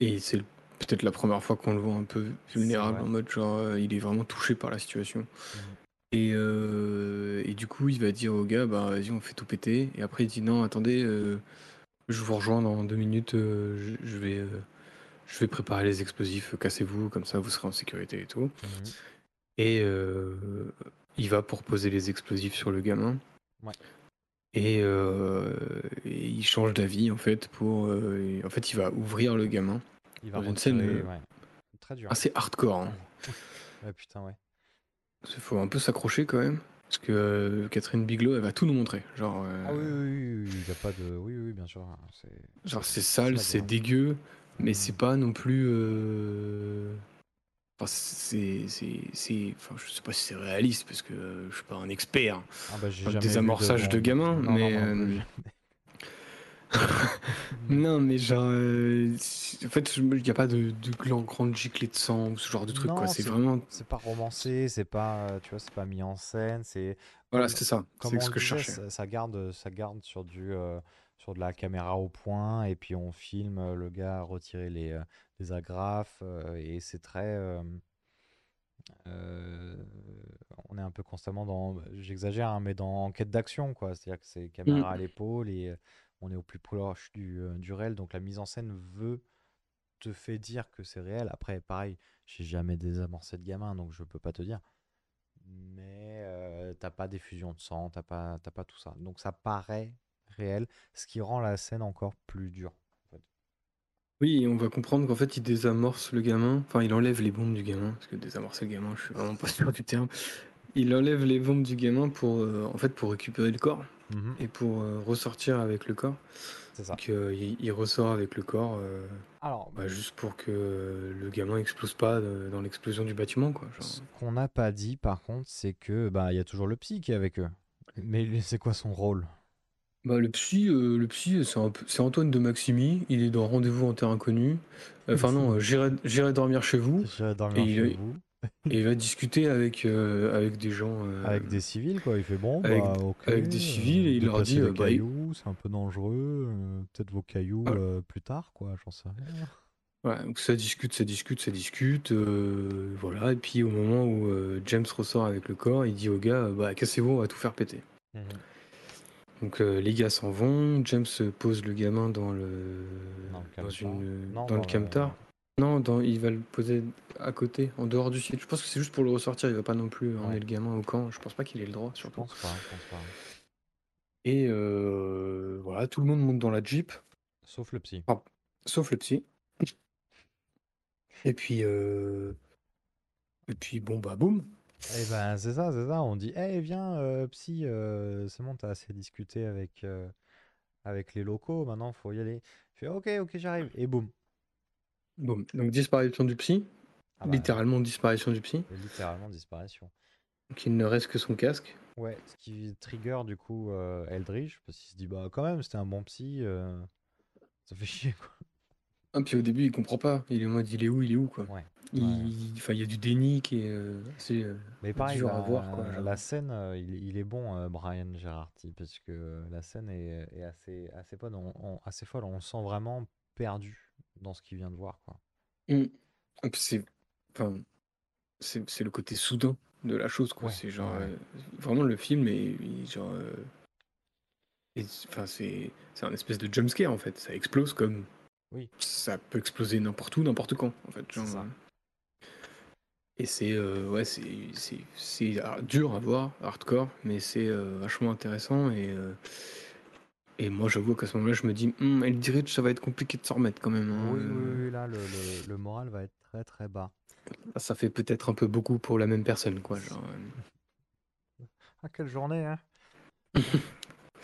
Et c'est peut-être la première fois qu'on le voit un peu vulnérable, en mode genre, il est vraiment touché par la situation. Mhm. Et, et du coup, il va dire au gars, bah vas-y, on fait tout péter. Et après, il dit, non, attendez, je vous rejoins dans deux minutes, euh, je, je vais, euh, je vais préparer les explosifs, cassez-vous, comme ça vous serez en sécurité et tout. Mhm. Et euh, il va pour poser les explosifs sur le gamin. Ouais. Et, euh, et il change d'avis en fait pour. euh, et en fait, il va ouvrir le gamin. Il va Dans une scène, euh, ouais. Très dur. Assez hardcore. hein. Ouais, putain, ouais. Il faut un peu s'accrocher quand même. Parce que euh, Catherine Bigelow, elle va tout nous montrer. Genre, euh, Ah oui, oui, oui, il a pas de. Oui, oui, bien sûr. hein, C'est... genre c'est sale, c'est dégueu, mais Mhm. c'est pas non plus. euh, Enfin, c'est, c'est, c'est- enfin, je sais pas si c'est réaliste parce que euh, je suis pas un expert. Ah bah, jamais vu désamorçage de bombe. gamin, Non, non, mais, non Non, mais genre, euh, en fait, il n'y a pas de, de grand- grande giclée de sang ou ce genre de truc, Non, quoi. C'est vraiment, C'est pas romancé, c'est pas, euh, tu vois, c'est pas mis en scène, c'est voilà, c'est ça. C'est ce que je cherchais. ça, ça garde, ça garde sur du, euh, sur de la caméra au point, et puis on filme le gars retirer les, les agrafes, et c'est très, euh, on est un peu constamment dans, j'exagère, hein, mais dans enquête d'action, quoi. C'est-à-dire que c'est caméra Mm. à l'épaule et on est au plus proche du, euh, réel, donc la mise en scène veut te fait dire que c'est réel. Après, pareil, j'ai jamais désamorcé de gamin, donc je peux pas te dire. Mais euh, t'as pas d'effusion de sang, t'as pas, t'as pas tout ça. Donc ça paraît réel, ce qui rend la scène encore plus dure. Oui, on va comprendre qu'en fait, il désamorce le gamin. Enfin, il enlève les bombes du gamin. Parce que désamorcer le gamin, je suis vraiment pas sûr du terme. Il enlève les bombes du gamin pour, en fait, pour récupérer le corps Mhm, et pour euh, ressortir avec le corps. c'est ça. Donc, euh, il, il ressort avec le corps euh, Alors, bah, juste pour que le gamin explose pas euh, dans l'explosion du bâtiment, quoi. genre. ce qu'on n'a pas dit, par contre, c'est que bah il y a toujours le psy qui est avec eux. Mais lui, c'est quoi son rôle? Bah, le psy, euh, le psy, c'est un peu- c'est Antoine de Maximi. Il est dans Rendez-vous en terre inconnue. Enfin non, euh, j'irai j'irai dormir chez vous. J'irai dormir Et il chez vous. Et il va discuter avec euh, avec des gens. euh, Avec des civils, quoi. Il fait bon, avec- bah, avec des civils, et il leur dit, euh, bah, il- c'est un peu dangereux. euh, Peut-être vos cailloux plus tard, quoi. J'en sais rien. Voilà, donc ça discute, ça discute, ça discute, voilà. Et puis au moment où James ressort avec le corps, il dit au gars, bah cassez-vous, on va tout faire péter. Donc euh, les gars s'en vont, James pose le gamin dans le Dans le dans camtar. une Non, dans dans le le- camtar. Non, dans, il va le poser à côté, en dehors du site. Je pense que c'est juste pour le ressortir, il va pas non plus emmener Ouais. le gamin au camp. Je pense pas qu'il ait le droit, Je pense pas, je pense pas. Et euh, voilà, tout le monde monte dans la Jeep, Sauf le psy. sauf le psy. Et puis euh, et puis bon bah boum. Eh ben, c'est ça, c'est ça. On dit, eh, viens, euh, psy, euh, c'est bon, t'as assez discuté avec, euh, avec les locaux, maintenant, faut y aller. Il fait, ok, ok, j'arrive. Et boum. Boum. Donc disparition du psy, Ah bah, littéralement disparition du psy. littéralement disparition. Donc il ne reste que son casque. Ouais, ce qui trigger du coup euh, Eldridge, parce qu'il se dit, bah quand même, c'était un bon psy, euh, ça fait chier quoi. Ah, puis au début il comprend pas. Il est en mode il est où, il est où quoi. Ouais. Il, enfin, il y a du déni qui est euh, assez. Mais pareil, dur la, à voir, quoi, genre. la scène, il, il est bon, Brian Gerardi, parce que la scène est, est assez, assez, bonne, on, on- assez folle. On le sent vraiment perdu dans ce qu'il vient de voir. Quoi. Mm. C'est, enfin, le côté soudain de la chose quoi. Ouais, c'est genre ouais. euh, vraiment le film et genre. euh, c'est- Enfin c'est c'est un espèce de jumpscare en fait. Ça explose comme Oui. Ça peut exploser n'importe où, n'importe quand, en fait. C'est genre, ça. euh. Et c'est euh, ouais, c'est ah, dur à voir, hardcore, mais c'est euh, vachement intéressant et et moi j'avoue qu'à ce moment-là je me dis Hum, Eldritch ça va être compliqué de s'en remettre quand même. hein, Oui, oui, oui, là, le, le- le moral va être très très bas. Là, ça fait peut-être un peu beaucoup pour la même personne quoi. Genre, euh. Ah, quelle journée, hein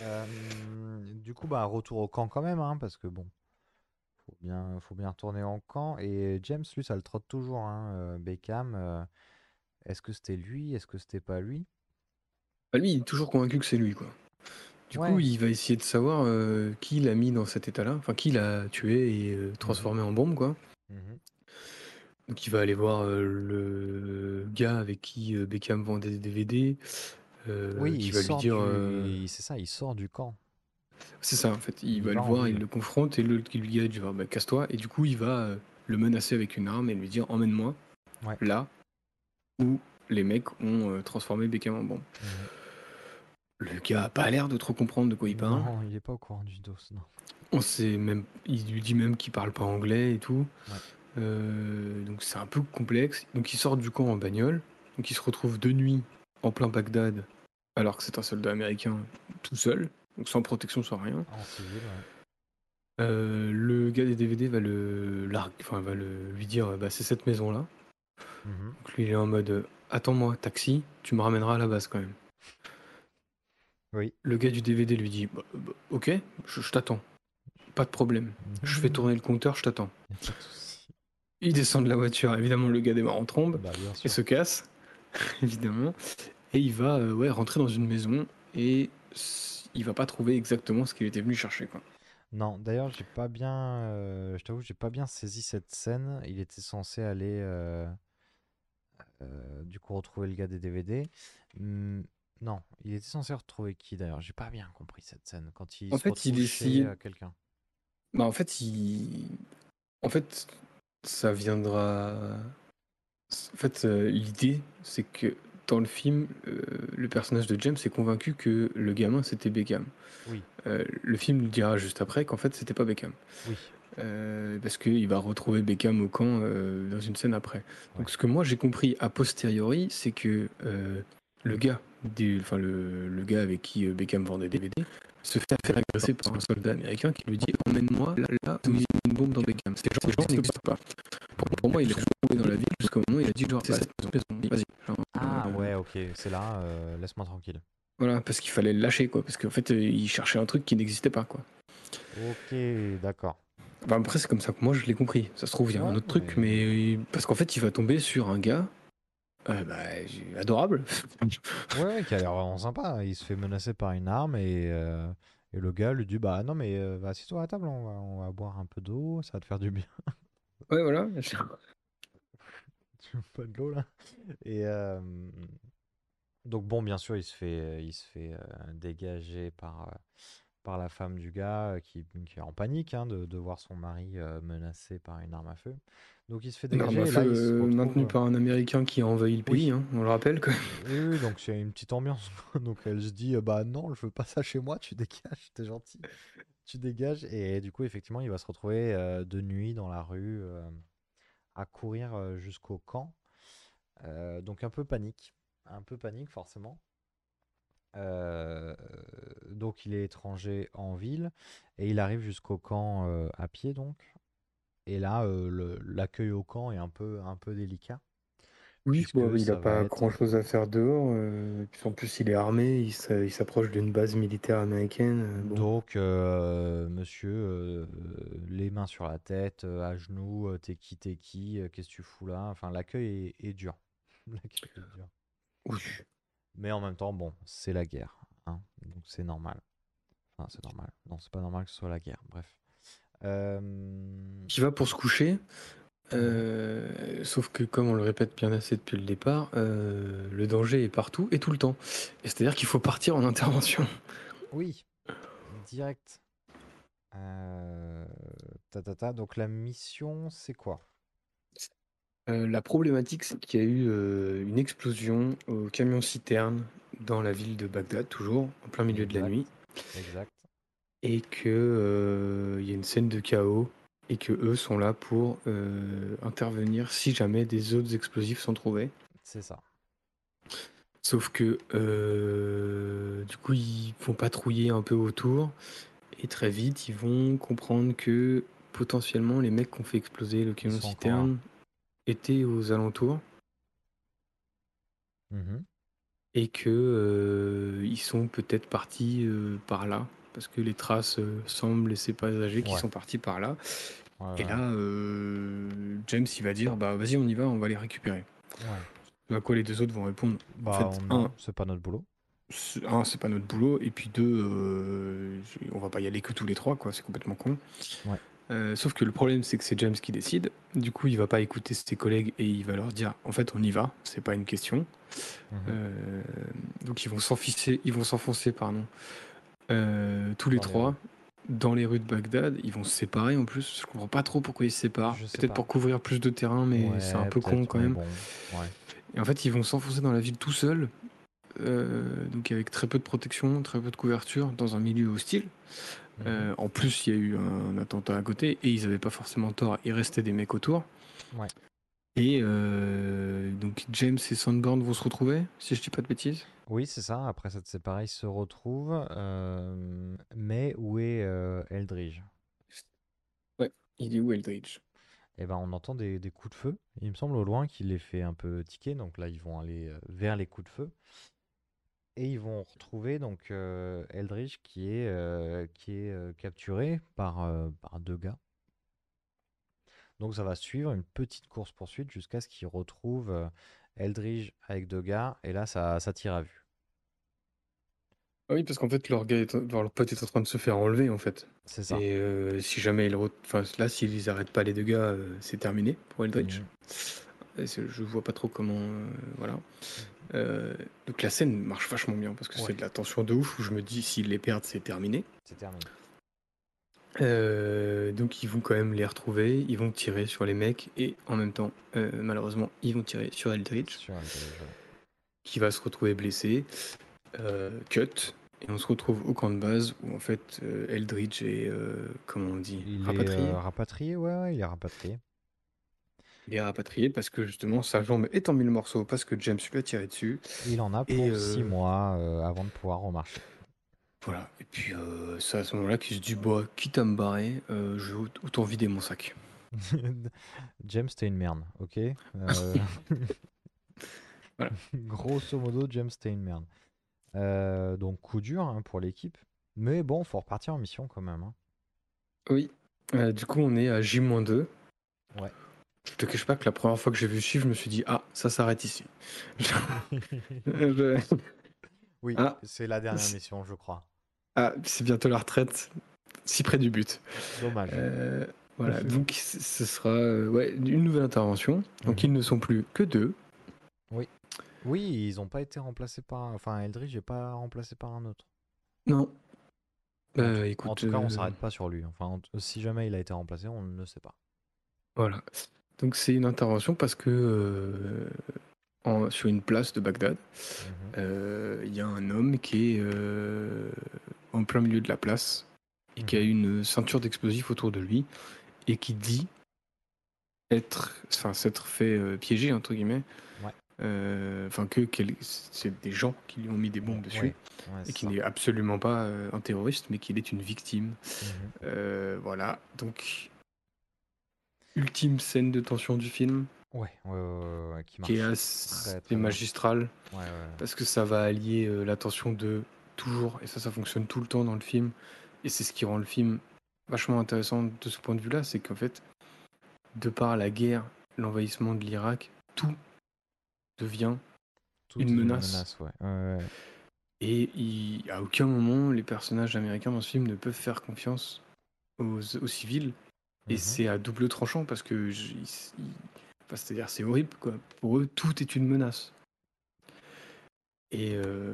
Euh, Du coup, bah, retour au camp quand même, hein, parce que bon, faut bien, faut bien retourner en camp. Et James, lui, ça le trotte toujours, hein, euh, Beckham. euh, est-ce que c'était lui? Est-ce que c'était pas lui? Bah, lui il est toujours convaincu que c'est lui quoi. Du Ouais. coup il va essayer de savoir euh, qui l'a mis dans cet état-là, enfin qui l'a tué et euh, transformé en bombe quoi. Mhm. Donc il va aller voir euh, le gars avec qui euh, Beckham vendait des DVD, euh, Oui, qui il va lui sort dire, du... il- c'est ça, il sort du camp. c'est ça en fait, il, Il va va le en voir, il ville. le confronte et le qui lui dit bah, casse-toi et du coup il va euh, le menacer avec une arme et lui dire emmène-moi Ouais. là où les mecs ont euh, transformé Beckham en bombe. Mhm. Le gars a pas l'air de trop comprendre de quoi il parle. Non, il est pas au courant du dos, non. On sait même, il lui dit même qu'il parle pas anglais et tout. Ouais. Euh, donc c'est un peu complexe. Donc il sort du camp en bagnole. Donc il se retrouve de nuit en plein Bagdad, alors que c'est un soldat américain tout seul, donc sans protection, sans rien. En civil, ouais. Euh, le gars des DVD va le, enfin va le lui dire, bah c'est cette maison là. Mhm. Donc lui il est en mode, euh, attends-moi, taxi, tu me ramèneras à la base quand même. Oui. Le gars du DVD lui dit, Bah, bah, ok, je, je t'attends, pas de problème. Je fais tourner le compteur, je t'attends. Il descend de la voiture, évidemment le gars démarre en trombe Bah, et se casse, évidemment. Et il va euh, ouais, rentrer dans une maison et il va pas trouver exactement ce qu'il était venu chercher. Quoi. Non, d'ailleurs, j'ai pas bien. euh, je t'avoue, j'ai pas bien saisi cette scène. Il était censé aller, euh, du coup, retrouver le gars des DVD. Non, il était censé retrouver qui d'ailleurs? J'ai pas bien compris cette scène. Quand il En se fait, il essayait- euh, quelqu'un. Bah, en fait, il... en fait, ça viendra. En fait, euh, l'idée, c'est que dans le film, euh, le personnage de James est convaincu que le gamin c'était Beckham. Oui, le film nous dira juste après qu'en fait c'était pas Beckham. oui. Parce qu'il va retrouver Beckham au camp dans une scène après. Donc ce que moi j'ai compris a posteriori, c'est que le gars, du- enfin le, le gars avec qui euh, Beckham vendait des DVD, se fait faire agresser par un soldat américain qui lui dit emmène-moi là, là où il y a une bombe dans Beckham. Ces gens, gens n'existent pas. Pour, pour moi, il est toujours roulé dans la ville jusqu'au moment où il a dit genre c'est cette maison, vas-y. Ah euh, ouais, ok, c'est là. euh, laisse-moi tranquille. Voilà, parce qu'il fallait le lâcher quoi, parce qu'en fait il cherchait un truc qui n'existait pas quoi. Ok, d'accord. Enfin, après, c'est comme ça que moi je l'ai compris. Ça se trouve, il y a un autre truc, mais parce qu'en fait, il va tomber sur un gars euh, bah, adorable. Ouais, qui a l'air vraiment sympa. Il se fait menacer par une arme et, euh, et le gars lui dit Bah non, mais euh, va assieds-toi à la table, on va, on va boire un peu d'eau, ça va te faire du bien. ouais, voilà. Tu veux pas de l'eau là? Et euh, donc bon, bien sûr, il se fait, il se fait dégager par, par la femme du gars qui, qui est en panique hein, de, de voir son mari menacé par une arme à feu. Donc il se fait dégager. arme à et là, feu il se euh, retrouve- maintenue par un Américain qui a envahi le pays, Oui. hein, on le rappelle quand même. Oui, oui, donc c'est une petite ambiance. quoi. Donc elle se dit, euh, bah non, je veux pas ça chez moi, tu dégages, t'es gentil. Tu dégages. Et du coup, effectivement, il va se retrouver euh, de nuit dans la rue euh, à courir euh, jusqu'au camp. Euh, donc un peu panique. Un peu panique, forcément. Euh, donc il est étranger en ville et il arrive jusqu'au camp euh, à pied donc. Et là, euh, l'accueil au camp est un peu, un peu délicat. Oui, bon, il ça n'a pas être- grand chose à faire dehors. euh, en plus, il est armé, il s'a- il s'approche d'une base militaire américaine. euh, bon. Donc, monsieur, les mains sur la tête, à genoux, t'es qui, t'es qui, qu'est-ce que tu fous là? Enfin, l'accueil est, est dur. L'accueil est dur. Oui. Mais en même temps, bon, c'est la guerre, hein, donc c'est normal. Enfin, c'est normal. Non, c'est pas normal que ce soit la guerre. Bref. Euh, Qui va pour se coucher. euh, sauf que, comme on le répète bien assez depuis le départ, euh, le danger est partout et tout le temps. Et c'est-à-dire qu'il faut partir en intervention. Oui, direct. Euh, ta, ta, ta. Donc la mission, c'est quoi? La problématique, c'est qu'il y a eu une explosion au camion-citerne dans la ville de Bagdad, toujours, en plein milieu de la nuit, Exact. Et que euh, il y a une scène de chaos et que eux sont là pour euh, intervenir si jamais des autres explosifs sont trouvés. C'est ça. Sauf que euh, du coup, ils vont patrouiller un peu autour et très vite, ils vont comprendre que potentiellement les mecs qui ont fait exploser le camion citerne étaient aux alentours Mhm. et que euh, ils sont peut-être partis euh, par là parce que les traces euh, semblent laisser présager qu'ils Ouais. sont partis par là. Ouais, Et là, euh, James, il va dire, bah vas-y, on y va, on va les récupérer. Ouais. À quoi les deux autres vont répondre, Bah, fait, on- c'est pas notre boulot. un, c'est pas notre boulot, et puis deux, euh, on va pas y aller que tous les trois, quoi, c'est complètement con. Ouais. Euh, sauf que le problème, c'est que c'est James qui décide. Du coup, il va pas écouter ses collègues et il va leur dire, en fait, on y va, c'est pas une question. Mhm. Euh, donc ils vont s'enfoncer, ils vont s'enfoncer, pardon, euh, tous les trois dans les rues de Bagdad. Ils vont se séparer en plus. Je comprends pas trop pourquoi ils se séparent. Peut-être pour couvrir plus de terrain, mais Ouais, c'est un peu con quand même. bon, ouais. Et en fait, ils vont s'enfoncer dans la ville tout seuls, euh, donc avec très peu de protection, très peu de couverture, dans un milieu hostile. Mhm. Euh, en plus, il y a eu un attentat à côté et ils n'avaient pas forcément tort. Il restait des mecs autour. Ouais. Et euh, donc James et Sandborn vont se retrouver, si je dis pas de bêtises? Oui, c'est ça. Après cette séparée, ils se retrouvent. euh, mais où est euh, Eldridge? Il est où Eldridge? Eh ben, on entend des, des coups de feu. Il me semble au loin qu'il les fait un peu tiquer. Donc là, ils vont aller vers les coups de feu. Et ils vont retrouver donc euh, Eldridge qui est, euh, qui est euh, capturé par, euh, par deux gars. Donc ça va suivre une petite course-poursuite jusqu'à ce qu'ils retrouvent euh, Eldridge avec deux gars. Et là, ça, ça tire à vue. Ah Oui, parce qu'en fait, leur, gars est en- leur pote est en train de se faire enlever, en fait. C'est ça. Et euh, si jamais ils... Enfin, là, s'ils arrêtent pas les deux gars, euh, c'est terminé pour Eldridge. Mhm. Et Je vois pas trop comment. euh, voilà. Donc la scène marche vachement bien parce que Ouais. c'est de la tension de ouf où je me dis s'ils les perdent, c'est terminé. C'est terminé. Euh, donc ils vont quand même les retrouver, ils vont tirer sur les mecs et en même temps, euh, malheureusement, ils vont tirer sur ouais. qui va se retrouver blessé. Euh, cut. Et on se retrouve au camp de base où en fait euh, Eldridge est, comment on dit, Il rapatrié. est rapatrié, ouais, ouais, il est rapatrié. Il est rapatrié parce que justement sa jambe est en mille morceaux parce que James lui a tiré dessus. Il en a pour Et, six euh, mois avant de pouvoir remarcher. Voilà. Et puis euh, c'est à ce moment-là qu'il se dit bah quitte à me barrer, euh, je vais aut- autant vider mon sac. James, t'es une merde, ok Euh, Voilà. Grosso modo, James, t'es une merde. Euh, donc coup dur hein, pour l'équipe. Mais bon, faut repartir en mission quand même. hein. Oui. Euh, du coup on est à J-2. Ouais. Je te cache pas que la première fois que j'ai vu ce chiffre, je me suis dit ah ça s'arrête ici. Je- oui, Ah. c'est la dernière mission, je crois. Ah c'est bientôt la retraite, si près du but. Dommage. Euh, voilà, donc ce sera euh, ouais, une nouvelle intervention. Donc Mhm. ils ne sont plus que deux. Oui, ils ont pas été remplacés par. Enfin, Eldridge n'est pas remplacé par un autre. Non. Bah, en, tout- écoute, en tout cas, on euh, s'arrête pas sur lui. Enfin, si jamais il a été remplacé, on ne sait pas. Voilà. Donc c'est une intervention parce que euh, en- sur une place de Bagdad, Mhm. euh, il y a un homme qui est euh, en plein milieu de la place et qui a Mhm. une ceinture d'explosifs autour de lui et qui dit être, enfin s'être fait euh, piéger entre guillemets. Ouais. Euh, Enfin que c'est des gens qui lui ont mis des bombes dessus Ouais, ouais, et qui n'est absolument pas euh, un terroriste mais qu'il est une victime. Mhm. Euh, voilà, donc ultime scène de tension du film Ouais, ouais, ouais, ouais, ouais, qui marche. qui est assez ouais. parce que ça va allier euh, la tension de toujours et ça ça fonctionne tout le temps dans le film et c'est ce qui rend le film vachement intéressant de ce point de vue-là, c'est qu'en fait de par la guerre, l'envahissement de l'Irak, tout devient Tout une menace. ouais. Ouais, ouais. Et il- à aucun moment, les personnages américains dans ce film ne peuvent faire confiance aux, aux civils. Et Mhm. c'est à double tranchant parce que, enfin, c'est-à-dire, c'est horrible quoi. Pour eux, tout est une menace. Et, euh,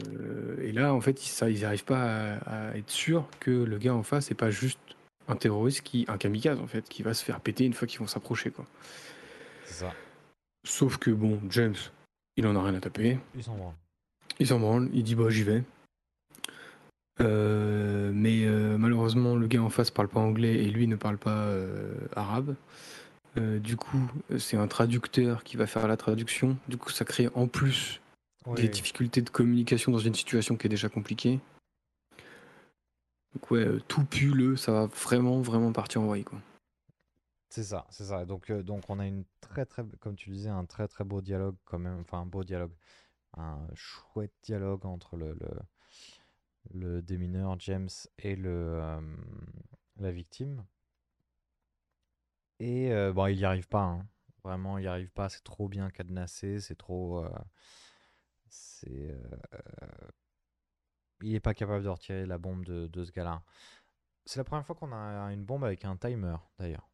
et là, en fait, ils, ça, ils n'arrivent pas à, à être sûrs que le gars en face n'est pas juste un terroriste qui, un kamikaze en fait, qui va se faire péter une fois qu'ils vont s'approcher quoi. C'est ça. Sauf que bon, James, il en a rien à taper. Ils s'en branlent. Il s'en branle, il dit bah j'y vais. Euh, mais euh, malheureusement, le gars en face parle pas anglais et lui ne parle pas arabe. Du coup, c'est un traducteur qui va faire la traduction. Du coup, ça crée en plus Oui, des difficultés de communication dans une situation qui est déjà compliquée. Donc ouais, euh, tout pue le, ça va vraiment, vraiment partir en vrille, quoi. C'est ça, c'est ça. Donc, euh, donc on a une très très, comme tu disais, un très très beau dialogue quand même, enfin un beau dialogue, un chouette dialogue entre le, le, le démineur James et le, euh, la victime. Et euh, bon, il n'y arrive pas, hein. Vraiment, il n'y arrive pas. C'est trop bien cadenassé, c'est trop, euh, c'est, euh, il n'est pas capable de retirer la bombe de, de ce gars-là. C'est la première fois qu'on a une bombe avec un timer, d'ailleurs.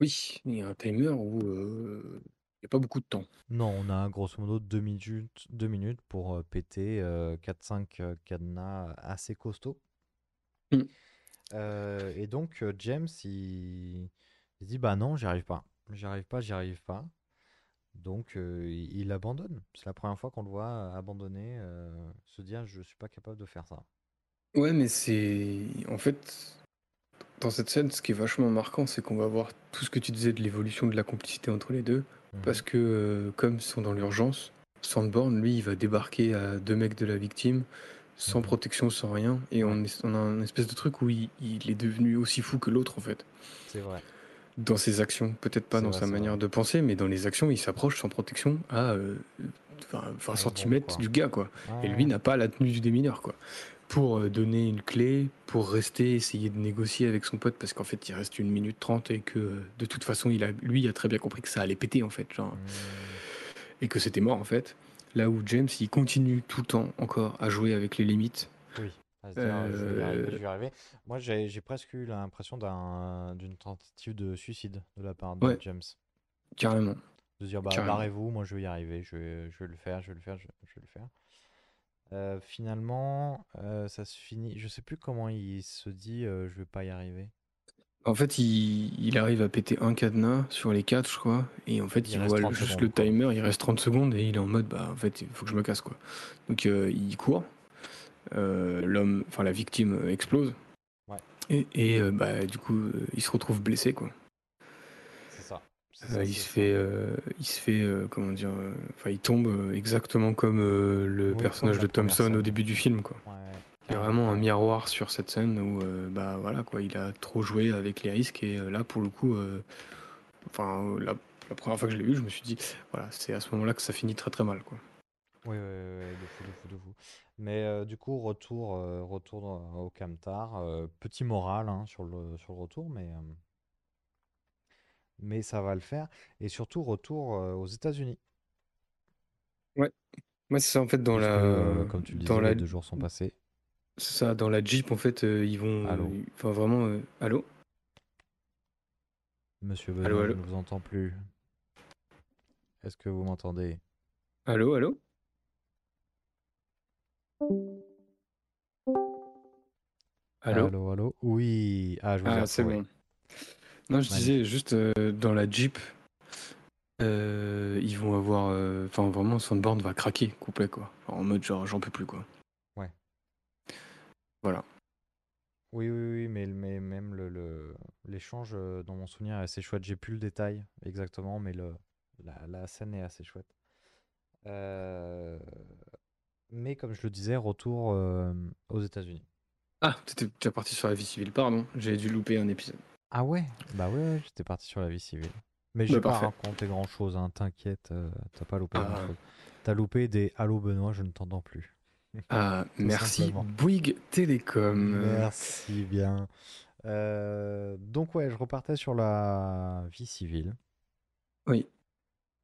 Oui, il y a un timer où euh, il n'y a pas beaucoup de temps. Non, on a grosso modo deux minutes, deux minutes pour euh, péter 4-5 euh, cadenas assez costauds. Mm. Euh, et donc, euh, James, il, il dit Bah non, j'y arrive pas. J'y arrive pas, j'y arrive pas. Donc, euh, il, il abandonne. C'est la première fois qu'on le voit abandonner, euh, se dire Je suis pas capable de faire ça. Ouais, mais c'est... En fait, dans cette scène, ce qui est vachement marquant, c'est qu'on va voir tout ce que tu disais de l'évolution de la complicité entre les deux. Mhm. Parce que, euh, comme ils sont dans l'urgence, Sandborn, lui, il va débarquer à deux mecs de la victime, sans Mhm. protection, sans rien. Et on, est- on a un espèce de truc où il, il est devenu aussi fou que l'autre, en fait. C'est vrai. Dans ses actions. Peut-être pas dans vrai, sa manière vrai. de penser, mais dans les actions, il s'approche sans protection à euh, 20, 20 Ouais, bon, cm du gars, quoi. Et lui n'a pas la tenue du démineur, quoi. Pour euh, donner une clé, pour rester, essayer de négocier avec son pote, parce qu'en fait, il reste une minute trente et que euh, de toute façon, il a, lui, il a très bien compris que ça allait péter, en fait, genre, Hmm. et que c'était mort, en fait. Là où James, il continue tout le temps encore à jouer avec les limites. Oui, à se dire, euh, je vais y arriver, je vais y arriver. Moi, j'ai j'ai presque eu l'impression d'un- d'une tentative de suicide de la part de Ouais. James. Carrément. De se dire, bah, Carrément. barrez-vous, moi je vais y arriver, je vais, je vais le faire, je vais le faire, je, je vais le faire. Euh, finalement, euh, ça se finit. Je sais plus comment il se dit, euh, je vais pas y arriver. En fait, il, il arrive à péter un cadenas sur les quatre, je crois. Et en fait, Il il, reste voit 30 juste secondes, le quoi. timer, il reste 30 secondes et il est en mode, bah, en fait, il faut que je me casse, quoi. Donc, euh, il court. Euh, L'homme, enfin, la victime euh, explose. Ouais. Et, et, euh, bah, du coup, il se retrouve blessé, quoi. C'est ça. c'est ça, il, se fait, il se fait, comment dire, enfin, il tombe exactement comme le Oui, personnage de Thompson au début du film, quoi. Ouais, Il y a vraiment un miroir sur cette scène où euh, bah voilà quoi, il a trop joué avec les risques et euh, là pour le coup, euh, enfin la, la première fois que je l'ai vu, je me suis dit voilà c'est à ce moment-là que ça finit très très mal quoi. Oui, oui, oui, de fou, de fou, de fou. Mais euh, du coup, retour, euh, retour dans- au Camtar. euh, petit moral hein, sur le, sur le retour, mais, euh, mais ça va le faire. Et surtout, retour euh, aux États-Unis. Ouais, moi c'est ça en fait dans Puisque, la euh, comme tu le dans disais, la les deux jours sont passés. c'est ça dans la Jeep en fait euh, ils vont Allô euh, enfin vraiment euh, allô? Monsieur allô je allô? ne vous entends plus. Est-ce que vous m'entendez? Allô allô? Allô Allô, allô Oui. Ah, je vous ai ah c'est retrouvé. bon non je Magnifique. disais juste euh, dans la Jeep euh, ils vont avoir euh, enfin vraiment Sandborn va craquer complet quoi en mode genre j'en peux plus quoi Ouais. voilà Oui, oui, oui, mais, mais même le, le- l'échange euh, dans mon souvenir est assez chouette. J'ai plus le détail exactement, mais le, la, la scène est assez chouette. Euh, mais comme je le disais, retour euh, aux États-Unis. Ah, t'étais déjà parti sur la vie civile, pardon. J'ai dû louper un épisode. Ah ouais? Bah ouais, ouais, j'étais parti sur la vie civile. Mais Bah, j'ai pas parfait. raconté grand-chose, hein, t'inquiète, euh, t'as pas loupé Ah. grand-chose. T'as loupé des Allô Benoît, je ne t'entends plus. Ah, merci simplement. Bouygues Télécom. Merci bien. Euh, donc ouais, je repartais sur la vie civile. Oui.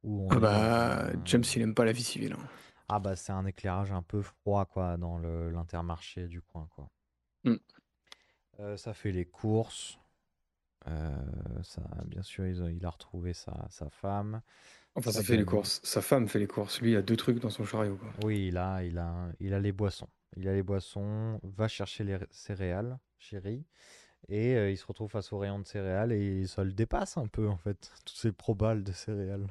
Où on Ah est bah, un- James, il aime pas la vie civile. hein. Ah bah c'est un éclairage un peu froid quoi dans le- l'intermarché du coin quoi. Mm. Euh, ça fait les courses. Euh, ça, bien sûr, ils ont- il a retrouvé sa, sa femme. Enfin, ça fait les courses. Sa femme fait les courses. Lui, il a deux trucs dans son chariot. Quoi. Oui, il a, il a, il a les boissons. Il a les boissons, va chercher les ré- céréales, chérie, et euh, il se retrouve face au rayon de céréales et ça le dépasse un peu en fait, toutes ces probales de céréales.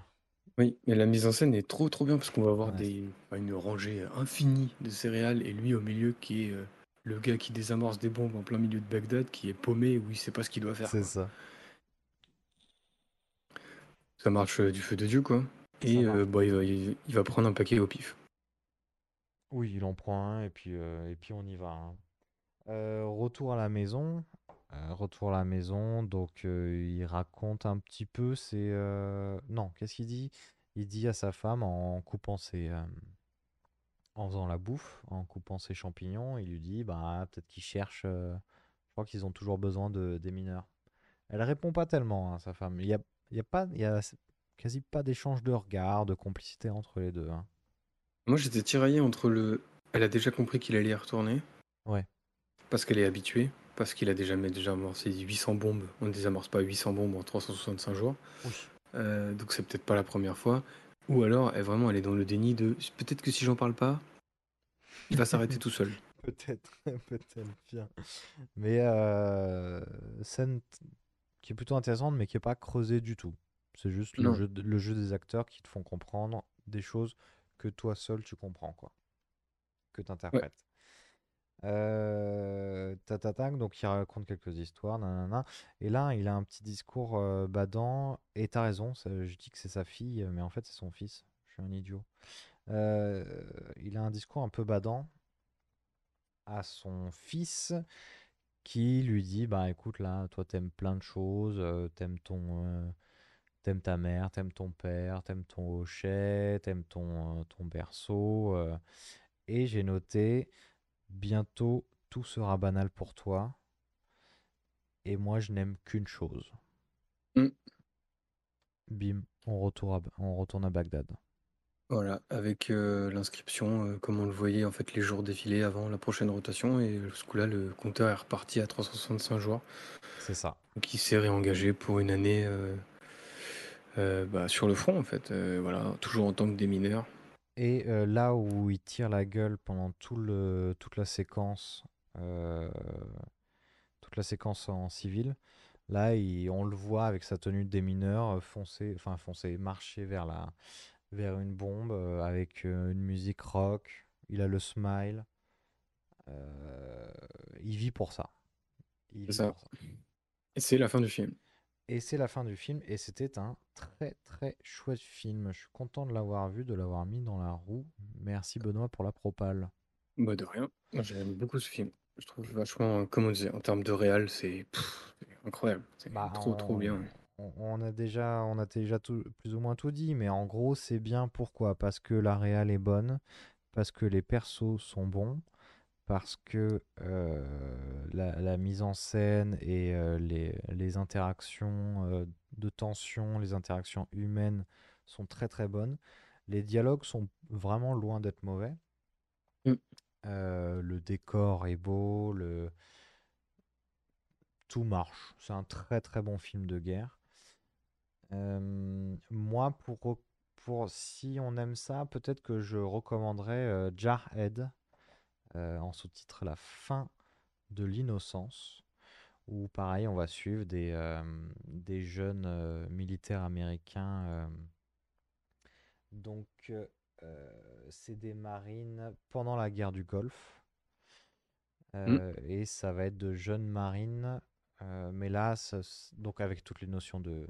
Oui, mais la mise en scène est trop trop bien parce qu'on va avoir Ouais. des, enfin, une rangée infinie de céréales et lui au milieu qui est euh, le gars qui désamorce des bombes en plein milieu de Bagdad, qui est paumé où il sait pas ce qu'il doit faire. C'est quoi. ça. Ça marche euh, du feu de Dieu, quoi. Et marche. euh, bah, il, va, il- il va prendre un paquet au pif. Oui, il en prend un et puis, euh, et puis on y va. hein. Euh, retour à la maison. Euh, retour à la maison. Donc euh, il raconte un petit peu ses... euh, Non, qu'est-ce qu'il dit? Il dit à sa femme en coupant ses... euh, En faisant la bouffe, en coupant ses champignons, il lui dit, bah peut-être qu'ils cherchent... euh, Je crois qu'ils ont toujours besoin de, des mineurs. Elle répond pas tellement, hein, sa femme. Il y a, il y a pas... Il y a quasi pas d'échange de regards, de complicité entre les deux. hein. Moi, j'étais tiraillé entre le. Elle a déjà compris qu'il allait y retourner. Ouais. Parce qu'elle est habituée. Parce qu'il a déjà, déjà amorcé 800 bombes. On ne désamorce pas 800 bombes en 365 jours. Oui. Euh, donc, c'est peut-être pas la première fois. Ou alors, elle, vraiment, elle est dans le déni de. Peut-être que si j'en parle pas, il va s'arrêter tout seul. Peut-être, peut-être bien. Mais euh, scène qui est plutôt intéressante, mais qui est pas creusée du tout. C'est juste jeu, le jeu des acteurs qui te font comprendre des choses que toi seul tu comprends, quoi. Que tu interprètes. Euh, donc il raconte quelques histoires, nanana. Et là, il a un petit discours euh, badant. Et t'as raison, je dis que c'est sa fille, mais en fait, c'est son fils. Je suis un idiot. Euh, il a un discours un peu badant à son fils qui lui dit bah écoute là toi t'aimes plein de choses euh, t'aimes ton t'aimes ta mère t'aimes ton père t'aimes ton hochet t'aimes ton ton berceau et j'ai noté bientôt tout sera banal pour toi et moi je n'aime qu'une chose Mm. bim on retourne à, on retourne à Bagdad Voilà, avec euh, l'inscription, euh, comme on le voyait en fait les jours défilés avant la prochaine rotation, et ce coup-là, le compteur est reparti à 365 jours. c'est ça il s'est réengagé pour une année euh, euh, bah, sur le front en fait, euh, voilà, toujours en tant que démineur. Et euh, là où il tire la gueule pendant tout le, toute la séquence, euh, toute la séquence en civil, là il- on le voit avec sa tenue de démineur euh, foncer, enfin foncer, marcher vers la, vers une bombe euh, avec une musique rock. Il a le smile. Il vit pour ça. Il C'est vit ça. pour ça. Et c'est la fin du film. Et c'est la fin du film, et c'était un très très chouette film. Je suis content de l'avoir vu, de l'avoir mis dans la roue. Merci Benoît pour la propale. Bah de rien, j'aime beaucoup ce film. Je trouve vachement, comme on disait, en termes de réal, c'est incroyable, c'est Bah, trop trop bien. On, on a déjà, on a déjà tout- plus ou moins tout dit, mais en gros, c'est bien pourquoi? Parce que la réal est bonne, parce que les persos sont bons, parce que euh, la, la mise en scène et euh, les, les interactions euh, de tension, les interactions humaines sont très très bonnes. Les dialogues sont vraiment loin d'être mauvais. Mm. Le décor est beau, le... tout marche. C'est un très très bon film de guerre. Moi, pour, pour si on aime ça, peut-être que je recommanderais Jarhead, euh, en sous-titre La fin de l'innocence, où pareil, on va suivre des, euh, des jeunes euh, militaires américains. donc, c'est des marines pendant la guerre du Golfe. Euh, Et ça va être de jeunes marines. mais là, ça donc avec toutes les notions de,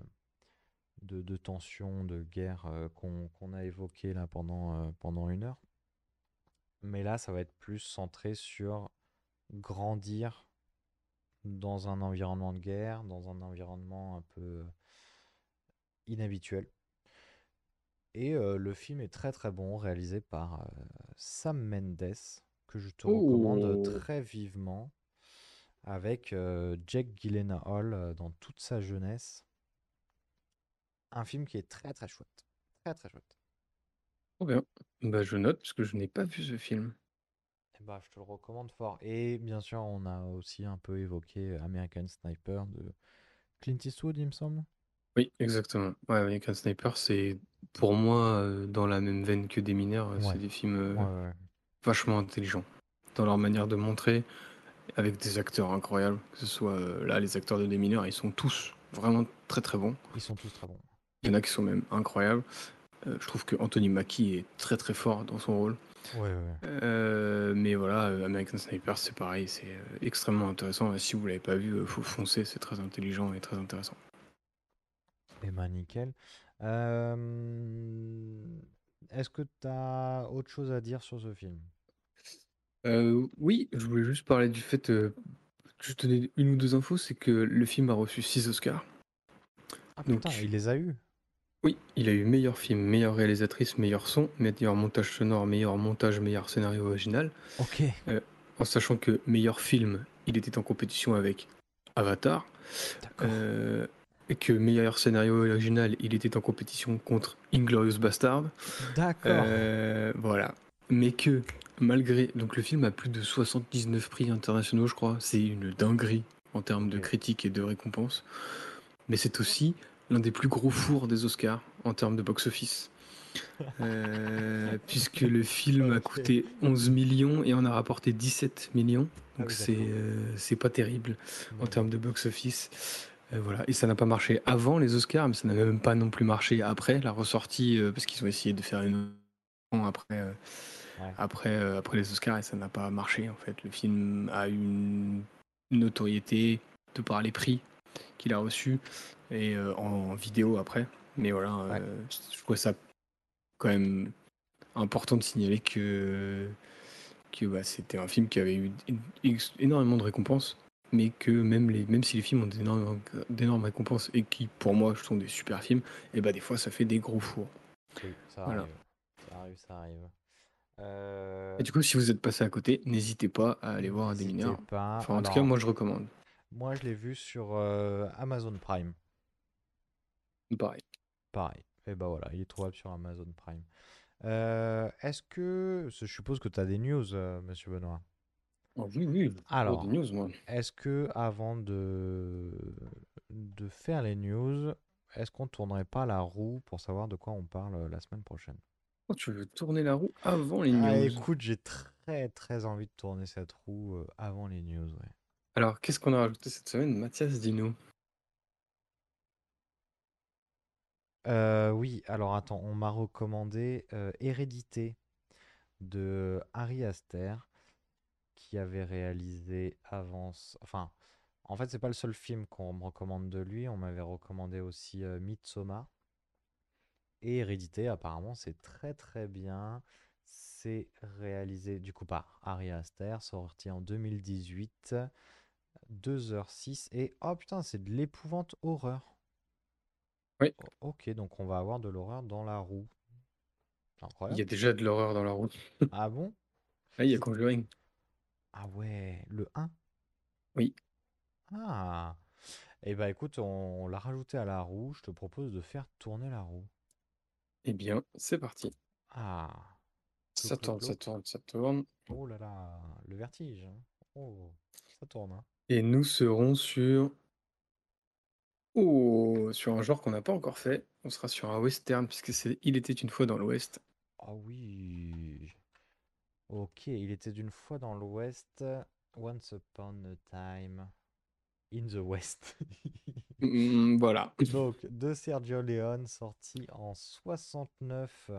de, de tension, de guerre euh, qu'on a évoquées là pendant, euh, pendant une heure. Mais là, ça va être plus centré sur grandir dans un environnement de guerre, dans un environnement un peu inhabituel. Et euh, le film est très très bon, réalisé par euh, Sam Mendes, que je te recommande Oh. très vivement, avec euh, Jake Gyllenhaal euh, dans toute sa jeunesse. Un film qui est très très chouette. Très très chouette. Trop bien. Bah je note parce que je n'ai pas vu ce film. Eh ben, je te le recommande fort. Et bien sûr, on a aussi un peu évoqué American Sniper de Clint Eastwood, il me semble. Oui, exactement. Ouais, American Sniper, c'est pour moi euh, dans la même veine que des mineurs, euh, Ouais. c'est des films euh, Ouais, ouais. vachement intelligents dans leur manière de montrer, avec des acteurs incroyables. Que ce soit euh, là, les acteurs de des mineurs, ils sont tous vraiment très très bons. Ils sont tous très bons. Il y en a qui sont même incroyables. Euh, je trouve que Anthony Mackie est très très fort dans son rôle. Ouais, ouais. Euh, mais voilà, euh, American Sniper, c'est pareil, c'est extrêmement intéressant. Si vous l'avez pas vu, faut foncer, c'est très intelligent et très intéressant. Eh ben nickel. Euh, Est-ce que tu as autre chose à dire sur ce film? Euh, oui, je voulais juste parler du fait, euh, juste donner une ou deux infos, c'est que le film a reçu 6 Oscars. Ah Donc, putain, il les a eus. Oui, il a eu meilleur film, meilleure réalisatrice, meilleur son, meilleur montage sonore, meilleur montage, meilleur scénario original. Ok. En sachant que meilleur film, il était en compétition avec Avatar. D'accord. Euh, et que meilleur scénario original, il était en compétition contre Inglorious Bastard. D'accord. Euh, voilà. Mais que malgré. Donc le film a plus de 79 prix internationaux, je crois. C'est une dinguerie en termes de Ok. critiques et de récompenses. Mais c'est aussi l'un des plus gros fours des Oscars en termes de box-office. Euh, puisque le film a coûté 11 millions et en a rapporté 17 millions. Ah Donc c'est d'accord. euh, c'est pas terrible en termes de box-office. Euh, voilà. Et ça n'a pas marché avant les Oscars, mais ça n'a même pas non plus marché après la ressortie, parce qu'ils ont essayé de faire une après, Ouais. après, après les Oscars et ça n'a pas marché en fait. Le film a une notoriété de par les prix qu'il a reçus et euh, en, vidéo après. Mais voilà, Ouais. euh, je trouve ça quand même important de signaler que, que bah, c'était un film qui avait eu énormément de récompenses, mais que même, les, même si les films ont d'énormes récompenses et qui, pour moi, sont des super films, et bah des fois ça fait des gros fours. Oui, ça Voilà. arrive. Ça arrive, ça arrive. Euh, Et du coup, si vous êtes passé à côté, n'hésitez pas à aller voir des mineurs. pas. Enfin, en tout cas, moi je recommande. Moi, je l'ai vu sur euh, Amazon Prime. Pareil. Pareil. Et bah voilà, il est trouvable sur Amazon Prime. Euh, Est-ce que. Je suppose que tu as des news, euh, monsieur Benoît? Oh, oui, oui, Alors. news. Est-ce que avant de, de faire les news, est-ce qu'on tournerait pas la roue pour savoir de quoi on parle la semaine prochaine? Oh, tu veux tourner la roue avant les news? Ah, écoute, j'ai très très envie de tourner cette roue avant les news. ouais. Alors, qu'est-ce qu'on a rajouté cette semaine? Mathias, dis-nous. Euh, oui, alors attends, on m'a recommandé euh, Hérédité de Harry Aster, qui avait réalisé Avance. Enfin, en fait, c'est pas le seul film qu'on me recommande de lui. On m'avait recommandé aussi euh. Et Hérédité, apparemment, c'est très très bien. C'est réalisé du coup par Harry Aster, sorti en 2018, 2h06. Et oh putain, c'est de l'épouvante horreur. Oui. O- Ok, donc on va avoir de l'horreur dans la roue. Il y a déjà de l'horreur dans la roue. Ah bon? Ah, il y a Conjuring. Ah ouais, le 1? Oui. Ah. Eh ben écoute, on, on l'a rajouté à la roue. Je te propose de faire tourner la roue. Eh bien, c'est parti. Ah. Ça tourne, ça tourne, ça tourne. Oh là là, le vertige. hein. Oh, ça tourne. hein. Et nous serons sur... Oh, sur un genre qu'on n'a pas encore fait. On sera sur un western, puisque c'est Il était une fois dans l'Ouest. Ah oui. Ok, il était d'une fois dans l'Ouest. Once upon a time in the West. Mm, voilà. Donc, de Sergio Leone, sorti en 69.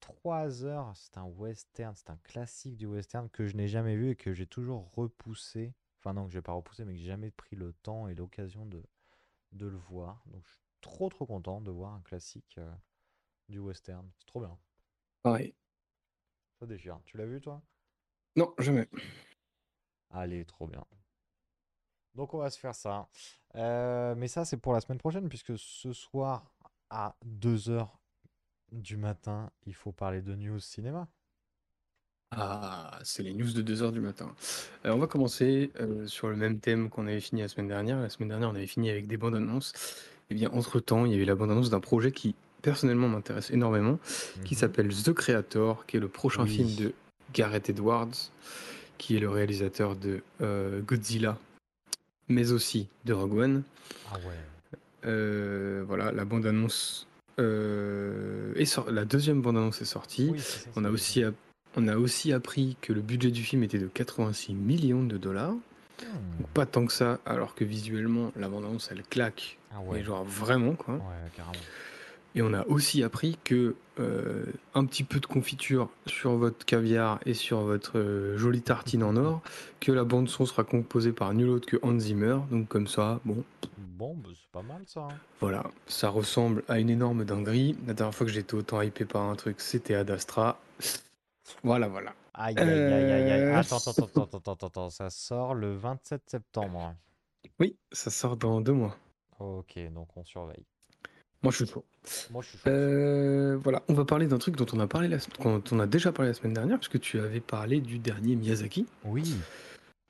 3 heures. C'est un western, c'est un classique du western que je n'ai jamais vu et que j'ai toujours repoussé. Enfin, non, que j'ai pas repoussé, mais que j'ai jamais pris le temps et l'occasion de, de le voir. Donc, je suis trop, trop content de voir un classique euh, du western. C'est trop bien. Pareil. Ça déchire. Tu l'as vu, toi? Non, jamais. Allez, trop bien. Donc on va se faire ça. Euh, mais ça, c'est pour la semaine prochaine, puisque ce soir, à 2h du matin, il faut parler de news cinéma. Ah, c'est les news de 2h du matin. Euh, on va commencer euh, sur le même thème qu'on avait fini la semaine dernière. La semaine dernière, on avait fini avec des bandes annonces. Et bien, entre-temps, il y avait la bande annonce d'un projet qui, personnellement, m'intéresse énormément, qui Mhm. s'appelle The Creator, qui est le prochain Oui. film de Gareth Edwards, qui est le réalisateur de euh, Godzilla, mais aussi de Rogue One. Ah ouais. Euh, voilà, la bande-annonce euh, est sor- la deuxième bande-annonce est sortie. Oui, c'est ça, On a c'est- aussi, app- on a aussi appris que le budget du film était de 86 millions de dollars. Hmm. Donc pas tant que ça, alors que visuellement, la bande-annonce, elle claque. Ah Mais genre vraiment, quoi. Ouais, carrément. Et on a aussi appris que euh, un petit peu de confiture sur votre caviar et sur votre euh, jolie tartine en or, que la bande son sera composée par nul autre que Hans Zimmer. Donc comme ça, bon, Bon, bah, c'est pas mal ça. hein. voilà, ça ressemble à une énorme dinguerie. La dernière fois que j'étais autant hypé par un truc, c'était Ad Astra. Voilà, voilà. Aïe, aïe, aïe, aïe, aïe. Euh, Attends, attends, attends, attends, attends, attends, ça sort le 27 septembre. Oui, ça sort dans deux mois. Ok, donc on surveille. Moi, je suis chaud. Moi, je suis chaud. Euh, voilà, on va parler d'un truc dont on a parlé la, dont on a déjà parlé la semaine dernière, puisque tu avais parlé du dernier Miyazaki, Oui,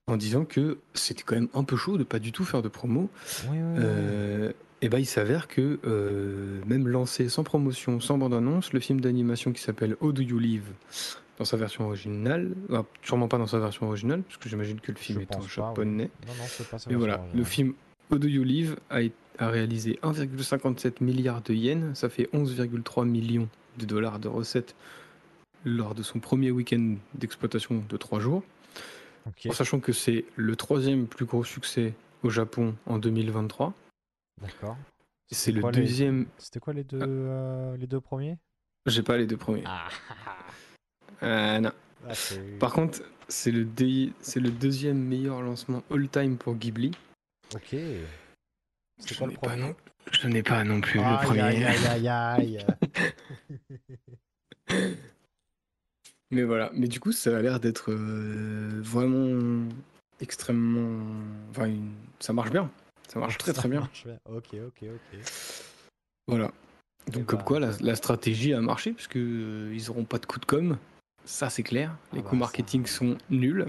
en disant que c'était quand même un peu chaud de pas du tout faire de promo. oui, oui. oui. Euh, et ben, il s'avère que euh, même lancé sans promotion, sans bande-annonce, le film d'animation qui s'appelle How Do You Live, dans sa version originale, ah, sûrement pas dans sa version originale, parce que j'imagine que le film Je est en oui. japonais. Non, non, c'est pas ça. Mais voilà, le film How Do You Live a, réalisé 1,57 milliard de yens, ça fait 11,3 millions de dollars de recettes lors de son premier week-end d'exploitation de 3 jours. En sachant que c'est le troisième plus gros succès au Japon en 2023. d'accord. C'est le les- deuxième. C'était quoi les deux, euh, les deux premiers? J'ai pas les deux premiers. Ah, Euh, non. ah, c'est- Par contre, c'est le, dé- c'est le deuxième meilleur lancement all-time pour Ghibli. Ok. Je quoi le n'ai pas, premier non... Je n'ai pas non plus le premier. aïe, aïe, aïe, aïe. Mais voilà, mais du coup, ça a l'air d'être euh, vraiment extrêmement. Enfin, une- ça marche bien. Ça marche très très bien. Ok, ok, ok. Voilà. Donc, Eh comme bah. quoi, la, la stratégie a marché, que euh, ils auront pas de coup de com. Ça, c'est clair. Les Ah coûts bah, ça- marketing sont nuls.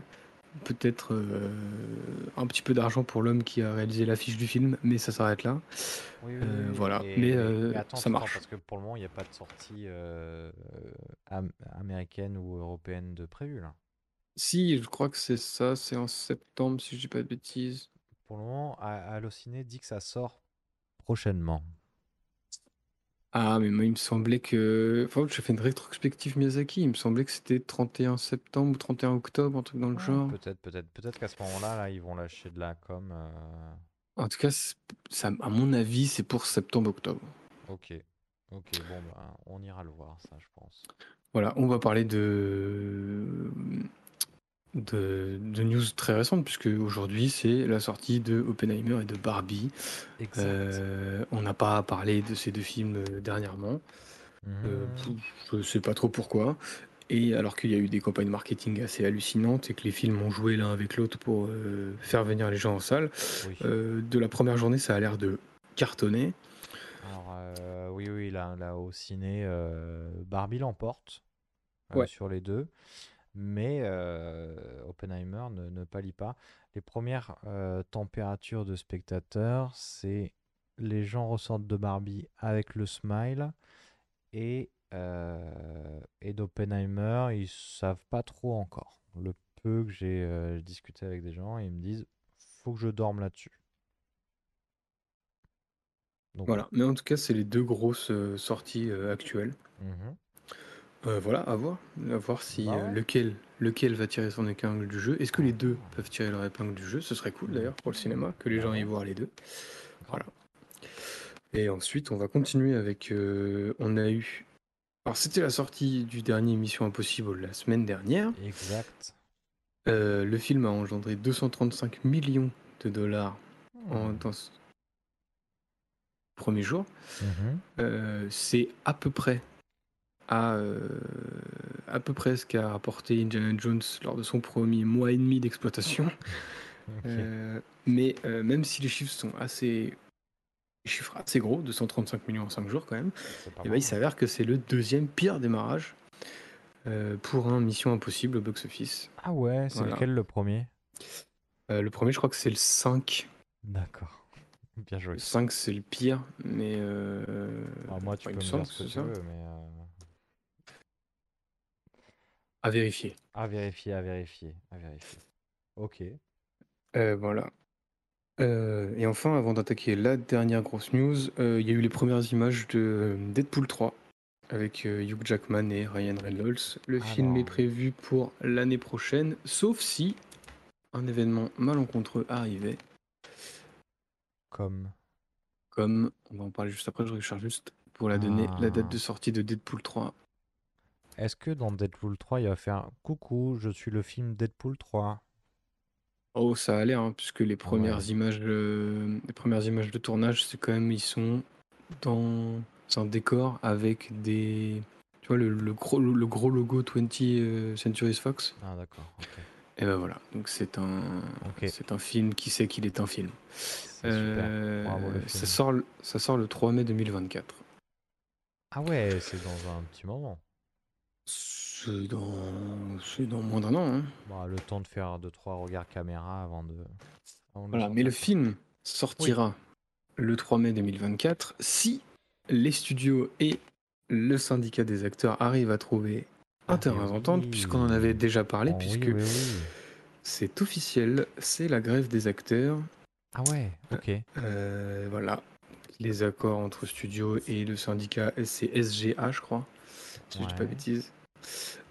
Peut-être euh, un petit peu d'argent pour l'homme qui a réalisé l'affiche du film, mais ça s'arrête là. Oui, oui, Euh, oui, voilà. et- Mais, euh, attends, ça marche. parce que pour le moment, il n'y a pas de sortie am- américaine ou européenne de prévu là. Si, je crois que c'est ça, c'est en septembre, si je dis pas de bêtises. Pour le moment, Allociné dit que ça sort prochainement. Ah, mais moi, il me semblait que. Enfin, j'ai fait une rétrospective Miyazaki. Il me semblait que c'était 31 septembre ou 31 octobre, un truc dans le Ah, genre. Peut-être, peut-être, peut-être qu'à ce moment-là, là, ils vont lâcher de la com. euh, En tout cas, c'est- ça, à mon avis, c'est pour septembre-octobre. Ok, ok, bon, bah, on ira le voir, ça, je pense. Voilà, on va parler de... de, de news très récentes, puisque aujourd'hui, c'est la sortie de Oppenheimer et de Barbie. Exact. Euh, on n'a pas parlé de ces deux films euh, dernièrement. Euh, Mhm. je sais pas trop pourquoi. Et alors qu'il y a eu des campagnes marketing assez hallucinantes et que les films ont joué l'un avec l'autre pour euh, faire venir les gens en salle, Oui. de la première journée, ça a l'air de cartonner. Alors, oui, oui, là, là au ciné, Barbie l'emporte Ouais. sur les deux, mais euh, Oppenheimer ne, ne pâlit pas. Les premières euh, températures de spectateurs, c'est les gens ressortent de Barbie avec le smile et, euh, et d'Oppenheimer, ils savent pas trop encore. Le peu que j'ai discuté avec des gens, ils me disent faut que je dorme là-dessus. Donc, Voilà, mais en tout cas, c'est les deux grosses sorties actuelles. mhm. Euh, voilà, à voir. À voir si Bah euh, ouais. lequel, lequel va tirer son épingle du jeu. Est-ce que les deux peuvent tirer leur épingle du jeu? Ce serait cool d'ailleurs pour le cinéma, que les Bah gens ouais. aillent voir les deux. Voilà. Et ensuite, on va continuer avec. euh, on a eu. Alors, c'était la sortie du dernier Mission Impossible la semaine dernière. Exact. Euh, le film a engendré 235 millions de dollars en, Hmm. dans ce premier jour. Euh, c'est à peu près à, euh, à peu près ce qu'a rapporté Indiana Jones lors de son premier mois et demi d'exploitation. Euh, mais euh, même si les chiffres sont assez des chiffres assez gros, 235 millions en 5 jours quand même, et ben, mal, il s'avère que c'est le deuxième pire démarrage euh, pour un Mission Impossible au box-office. Ah ouais, c'est Voilà. lequel le premier? Euh, le premier, je crois que c'est le 5. D'accord. Bien joué. Le 5, c'est le pire, mais... euh, Alors moi, tu peux me dire ce que que c'est tu veux, mais À vérifier. à vérifier, à vérifier, à vérifier. Ok. Euh, voilà. Euh, et enfin, avant d'attaquer la dernière grosse news, euh, il y a eu les premières images de Deadpool 3 avec Hugh Jackman et Ryan Reynolds. Le film est prévu pour l'année prochaine, sauf si un événement malencontreux arrivait, Comme. comme, on va en parler juste après, je recherche juste pour la donner la date Ah. de sortie de Deadpool 3. Est-ce que dans Deadpool 3, il va faire Coucou, je suis le film Deadpool 3 Oh, ça a l'air, hein, puisque les premières Ouais. images, euh, les premières images de tournage, c'est quand même, ils sont dans un décor avec des, tu vois, le, le gros, le gros logo 20 euh, Century Fox. Ah, d'accord. Et ben voilà, donc c'est un, c'est un film qui sait qu'il est un film. C'est super. Euh, Bravo, le ça film. sort, le- ça sort le 3 mai 2024. Ah ouais, c'est dans un petit moment. C'est dans, c'est dans moins d'un an. hein. Bah, le temps de faire 2-3 regards caméra avant de. avant de Voilà, mais le sortir, film sortira le 3 mai 2024 si les studios et le syndicat des acteurs arrivent à trouver un Ah, terrain mais d'entente, oui. puisqu'on en avait déjà parlé, Oh, oui, puisque oui, oui. c'est officiel, c'est la grève des acteurs. Ah ouais, ok. Euh, voilà, les accords entre studios et le syndicat, c'est SGA, je crois, si je dis pas Ouais. bêtise,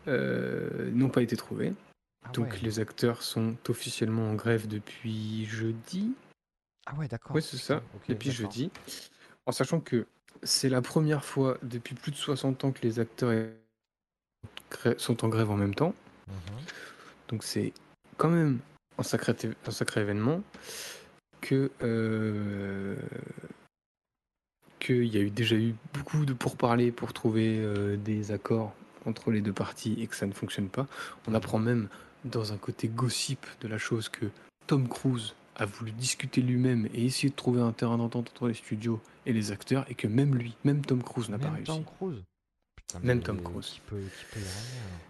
euh, n'ont pas été trouvés. Ah Donc ouais. les acteurs sont officiellement en grève depuis jeudi. Ah ouais, d'accord. Oui, c'est ça, depuis jeudi. En sachant que c'est la première fois depuis plus de 60 ans que les acteurs sont en grève en même temps. Mhm. Donc c'est quand même un sacré, té- un sacré événement que euh, qu'il y a eu déjà eu beaucoup de pourparlers pour trouver euh, des accords entre les deux parties et que ça ne fonctionne pas. On apprend même dans un côté gossip de la chose que Tom Cruise a voulu discuter lui-même et essayer de trouver un terrain d'entente entre les studios et les acteurs et que même lui, même Tom Cruise n'a pas réussi. Tom Cruise. Putain, Même Tom Cruise. Qui peut, qui peut y arriver alors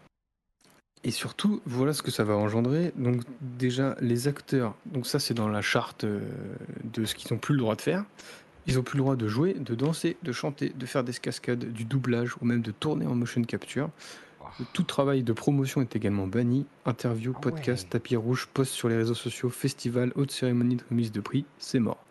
Et surtout, voilà ce que ça va engendrer. Donc déjà, les acteurs, donc ça c'est dans la charte euh, de ce qu'ils n'ont plus le droit de faire. Ils n'ont plus le droit de jouer, de danser, de chanter, de faire des cascades, du doublage ou même de tourner en motion capture. Tout travail de promotion est également banni. Interview, Ah podcast, ouais. tapis rouge, post sur les réseaux sociaux, festival, haute cérémonie de remise de prix, c'est mort.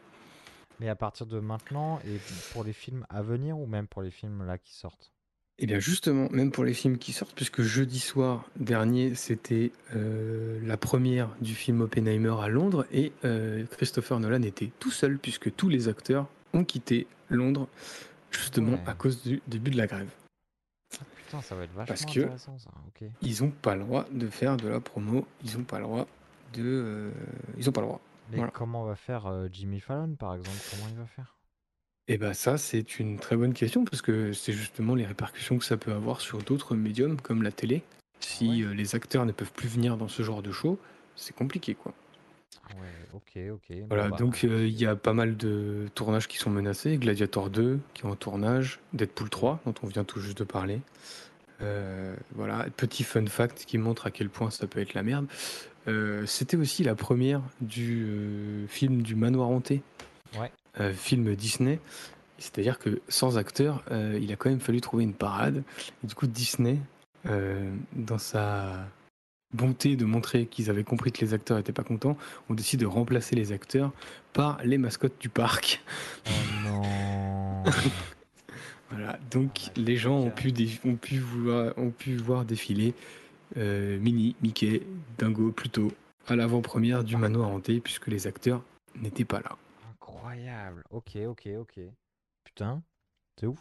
Mais à partir de maintenant, et pour les films à venir ou même pour les films là qui sortent? Et bien justement, même pour les films qui sortent, puisque jeudi soir dernier, c'était euh, la première du film Oppenheimer à Londres, et euh, Christopher Nolan était tout seul, puisque tous les acteurs ont quitté Londres, justement Ouais. à cause du début de la grève. Ah, Putain, ça va être vachement Parce que- intéressant ça. Ok. Ils n'ont pas le droit de faire de la promo, ils n'ont pas le droit de... euh, ils n'ont pas le droit. Mais Voilà. comment va faire euh, Jimmy Fallon par exemple? Comment il va faire? Et ben ça, c'est une très bonne question, parce que c'est justement les répercussions que ça peut avoir sur d'autres médiums, comme la télé. Si ouais. euh, les acteurs ne peuvent plus venir dans ce genre de show, c'est compliqué, quoi. Ouais, ok, ok. Bon, Voilà, bah, donc euh, il y a pas mal de tournages qui sont menacés. Gladiator 2 qui est en tournage, Deadpool 3 dont on vient tout juste de parler. Euh, voilà, petit fun fact qui montre à quel point ça peut être la merde. Euh, C'était aussi la première du euh, film du Manoir hanté, Ouais. euh, film Disney. C'est-à-dire que sans acteur, euh, il a quand même fallu trouver une parade. Et du coup, Disney, euh, dans sa bonté de montrer qu'ils avaient compris que les acteurs n'étaient pas contents, ont décidé de remplacer les acteurs par les mascottes du parc. Oh non Voilà, donc Ah les gens ont pu, ont pu, voir, ont pu voir défiler euh, Minnie, Mickey, Dingo plutôt à l'avant-première du manoir hanté puisque les acteurs n'étaient pas là. Incroyable. Ok, ok, ok. Putain, c'est ouf.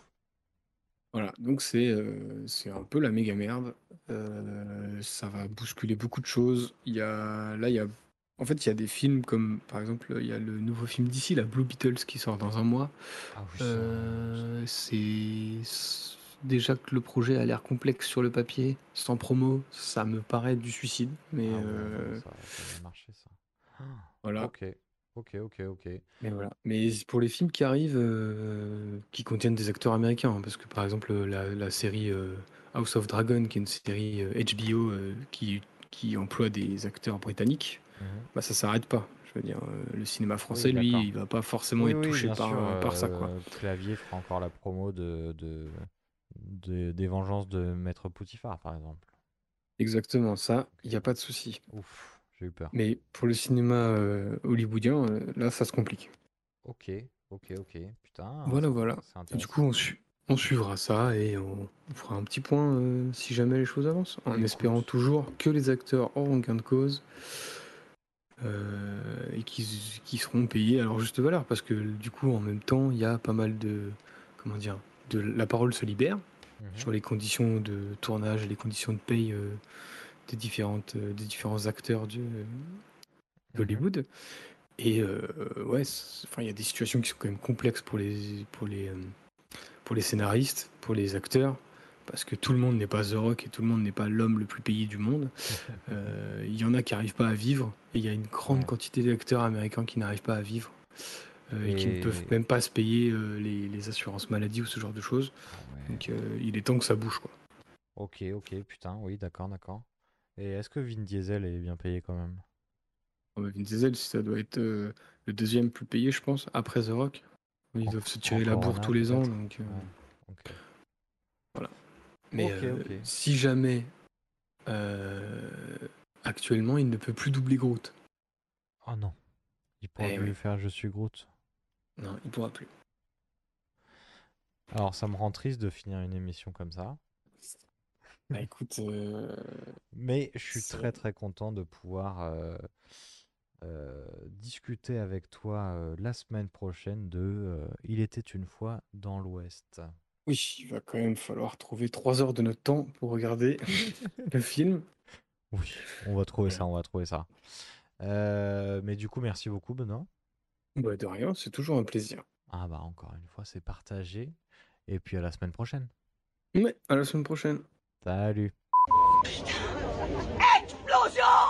Voilà, donc c'est euh, c'est un peu la méga merde. Euh, ça va bousculer beaucoup de choses. Il y a, là, il y a, en fait, il y a des films comme, par exemple, il y a le nouveau film d'ici, la Blue Beatles, qui sort dans un mois. Ah oui, ça- Euh, c'est déjà que le projet a l'air complexe sur le papier, sans promo, ça me paraît du suicide. Mais Ah ouais, ça, ça va marcher ça. Voilà. Ok, ok, ok, ok. Mais voilà. Mais pour les films qui arrivent, euh, qui contiennent des acteurs américains, hein, parce que par exemple la, la série euh, House of Dragon, qui est une série euh, HBO euh, qui, qui emploie des acteurs britanniques, Mhm. bah ça s'arrête pas. Je veux dire, euh, le cinéma français, lui, d'accord. il va pas forcément Oui, être oui, touché bien par, sûr, euh, par ça, quoi. euh, Clavier fera encore la promo de, de, de- des vengeances de Maître Poutifard, par exemple. Exactement, ça, il n'y a pas de souci. Ouf, j'ai eu peur. Mais pour le cinéma euh, hollywoodien, euh, là, ça se complique. Ok, ok, ok. Putain. Voilà, c'est- voilà. Et du coup, on, su- on suivra ça et on, on fera un petit point euh, si jamais les choses avancent, en Écoute. espérant toujours que les acteurs auront gain de cause euh, et qu'ils seront payés à leur juste valeur, parce que du coup, en même temps, il y a pas mal de comment dire de la parole se libère Mhm. sur les conditions de tournage les conditions de paye euh, des, différentes, euh, des différents acteurs du- Mhm. d'Hollywood. Et euh, ouais, enfin, il y a des situations qui sont quand même complexes pour les, pour les, euh, pour les scénaristes, pour les acteurs, parce que tout le monde n'est pas The Rock et tout le monde n'est pas l'homme le plus payé du monde. Euh, Il y en a qui n'arrivent pas à vivre, et il y a une grande Ouais. quantité d'acteurs américains qui n'arrivent pas à vivre. euh, et... qui ne peuvent même pas se payer les, les assurances maladie ou ce genre de choses. Ah ouais. Donc il est temps que ça bouge quoi. Ok, ok, putain, oui, d'accord, d'accord. Et est-ce que Vin Diesel est bien payé quand même? Oh, Vin Diesel, ça doit être euh, le deuxième plus payé, je pense, après The Rock. Ils En- doivent se tirer la bourre tous les ans. Donc, euh, Ouais, ok. Mais euh, si jamais actuellement il ne peut plus doubler Groot, Oh non. Il pourra Eh plus oui. faire Je suis Groot. non, il pourra plus. Alors, ça me rend triste de finir une émission comme ça. Bah écoute, euh, Mais je suis très très content de pouvoir euh, euh, discuter avec toi la semaine prochaine de Il était une fois dans l'Ouest. oui, il va quand même falloir trouver trois heures de notre temps pour regarder le film. Oui, on va trouver ça, on va trouver ça. Euh, mais du coup, merci beaucoup, Benoît. Bah, de rien, c'est toujours un plaisir. Ah bah encore une fois, c'est partagé. Et puis à la semaine prochaine. Mais à la semaine prochaine. Salut. Explosion